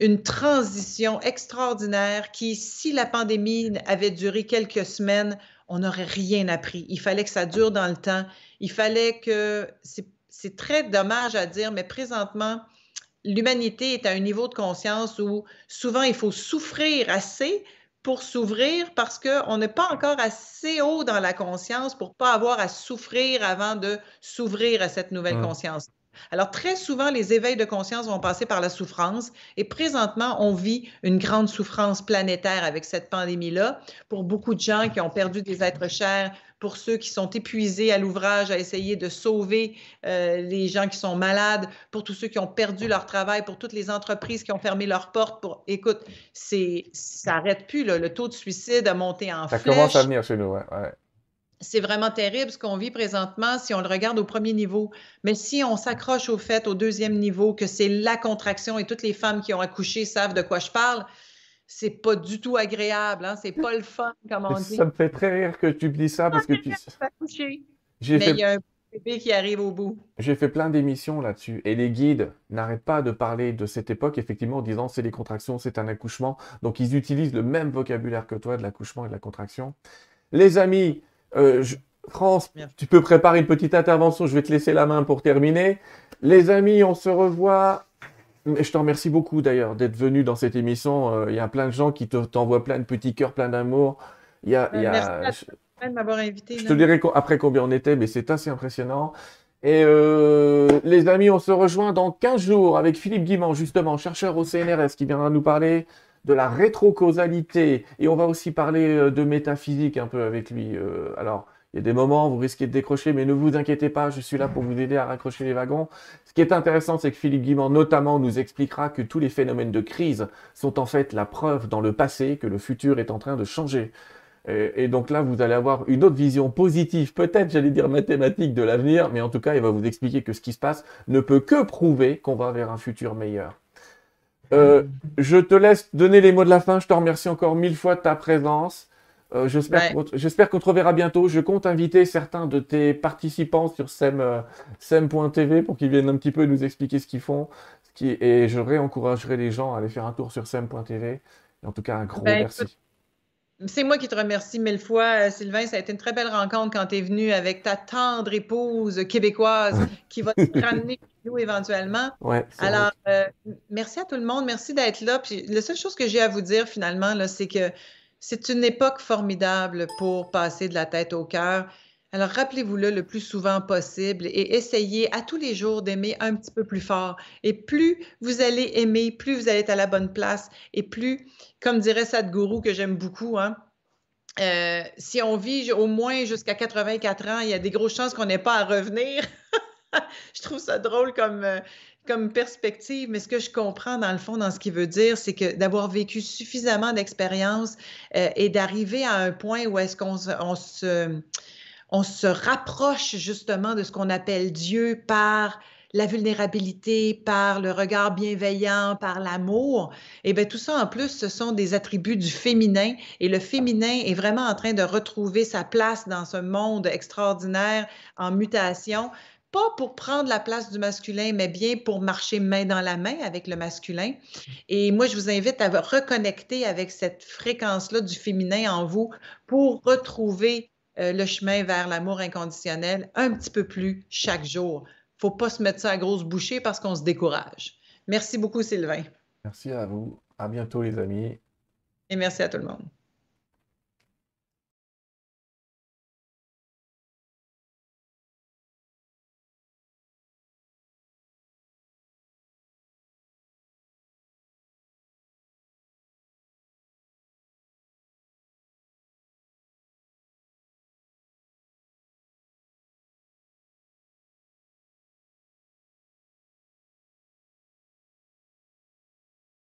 [SPEAKER 2] une transition extraordinaire qui, si la pandémie avait duré quelques semaines, on n'aurait rien appris. Il fallait que ça dure dans le temps. Il fallait que, c'est très dommage à dire, mais présentement, l'humanité est à un niveau de conscience où souvent il faut souffrir assez pour s'ouvrir parce qu'on n'est pas encore assez haut dans la conscience pour pas avoir à souffrir avant de s'ouvrir à cette nouvelle mmh. conscience. Alors, très souvent, les éveils de conscience vont passer par la souffrance et présentement, on vit une grande souffrance planétaire avec cette pandémie-là. Pour beaucoup de gens qui ont perdu des êtres chers, pour ceux qui sont épuisés à l'ouvrage à essayer de sauver euh, les gens qui sont malades, pour tous ceux qui ont perdu leur travail, pour toutes les entreprises qui ont fermé leurs portes. Pour... Écoute, ça n'arrête plus. Le taux de suicide a monté en
[SPEAKER 1] flèche. Ça commence à venir chez nous, ouais
[SPEAKER 2] c'est vraiment terrible ce qu'on vit présentement si on le regarde au premier niveau. Mais si on s'accroche au fait au deuxième niveau que c'est la contraction et toutes les femmes qui ont accouché savent de quoi je parle, c'est pas du tout agréable, hein? c'est pas le fun comme on dit.
[SPEAKER 1] Ça me fait très rire que tu dis ça parce que tu.
[SPEAKER 2] J'ai fait... il y a un bébé qui arrive au bout.
[SPEAKER 1] J'ai fait plein d'émissions là-dessus et les guides n'arrêtent pas de parler de cette époque effectivement en disant c'est les contractions, c'est un accouchement. Donc ils utilisent le même vocabulaire que toi de l'accouchement et de la contraction. Les amis, euh, France, tu peux préparer une petite intervention. Je vais te laisser la main pour terminer. Les amis, on se revoit. Je te remercie beaucoup d'ailleurs d'être venu dans cette émission. Euh, il y a plein de gens qui t'envoient plein de petits cœurs, plein d'amour. Il y a,
[SPEAKER 2] il y a... Merci de m'avoir invité.
[SPEAKER 1] Je te dirai après combien on était, mais c'est assez impressionnant. Et euh, les amis, on se rejoint dans 15 jours avec Philippe Guimand, justement, chercheur au CNRS, qui viendra nous parler de la rétrocausalité. Et on va aussi parler euh, de métaphysique un peu avec lui. Euh, alors, il y a des moments où vous risquez de décrocher, mais ne vous inquiétez pas, je suis là pour vous aider à raccrocher les wagons. Ce qui est intéressant, c'est que Philippe Guimand, notamment, nous expliquera que tous les phénomènes de crise sont en fait la preuve dans le passé que le futur est en train de changer. Et, donc là, vous allez avoir une autre vision positive, peut-être, j'allais dire mathématique de l'avenir, mais en tout cas, il va vous expliquer que ce qui se passe ne peut que prouver qu'on va vers un futur meilleur. Euh, je te laisse donner les mots de la fin. Je te remercie encore mille fois de ta présence. Euh, j'espère qu'on te reverra bientôt. Je compte inviter certains de tes participants sur sem.tv pour qu'ils viennent un petit peu nous expliquer ce qu'ils font. et je réencouragerai les gens à aller faire un tour sur sem.tv. En tout cas, un gros ben, merci.
[SPEAKER 2] C'est moi qui te remercie mille fois, euh, Sylvain. Ça a été une très belle rencontre quand tu es venu avec ta tendre épouse québécoise qui va te ramener nous éventuellement.
[SPEAKER 1] Ouais,
[SPEAKER 2] Alors, euh, merci à tout le monde. Merci d'être là. Puis, la seule chose que j'ai à vous dire finalement, c'est que c'est une époque formidable pour passer de la tête au cœur. Alors, rappelez-vous-le le plus souvent possible et essayez à tous les jours d'aimer un petit peu plus fort. Et plus vous allez aimer, plus vous allez être à la bonne place et plus, comme dirait Sadhguru, que j'aime beaucoup, hein, euh, si on vit au moins jusqu'à 84 ans, il y a des grosses chances qu'on n'ait pas à revenir. je trouve ça drôle comme, euh, comme perspective, mais ce que je comprends dans le fond, dans ce qu'il veut dire, c'est que d'avoir vécu suffisamment d'expérience euh, et d'arriver à un point où est-ce qu'on se on se rapproche justement de ce qu'on appelle Dieu par la vulnérabilité, par le regard bienveillant, par l'amour, et eh bien tout ça en plus, ce sont des attributs du féminin et le féminin est vraiment en train de retrouver sa place dans ce monde extraordinaire en mutation pas pour prendre la place du masculin, mais bien pour marcher main dans la main avec le masculin. Et moi, je vous invite à reconnecter avec cette fréquence-là du féminin en vous pour retrouver euh, le chemin vers l'amour inconditionnel un petit peu plus chaque jour. Faut pas se mettre ça à grosse bouchée parce qu'on se décourage. Merci beaucoup, Sylvain.
[SPEAKER 1] Merci à vous. À bientôt, les amis.
[SPEAKER 2] Et merci à tout le monde.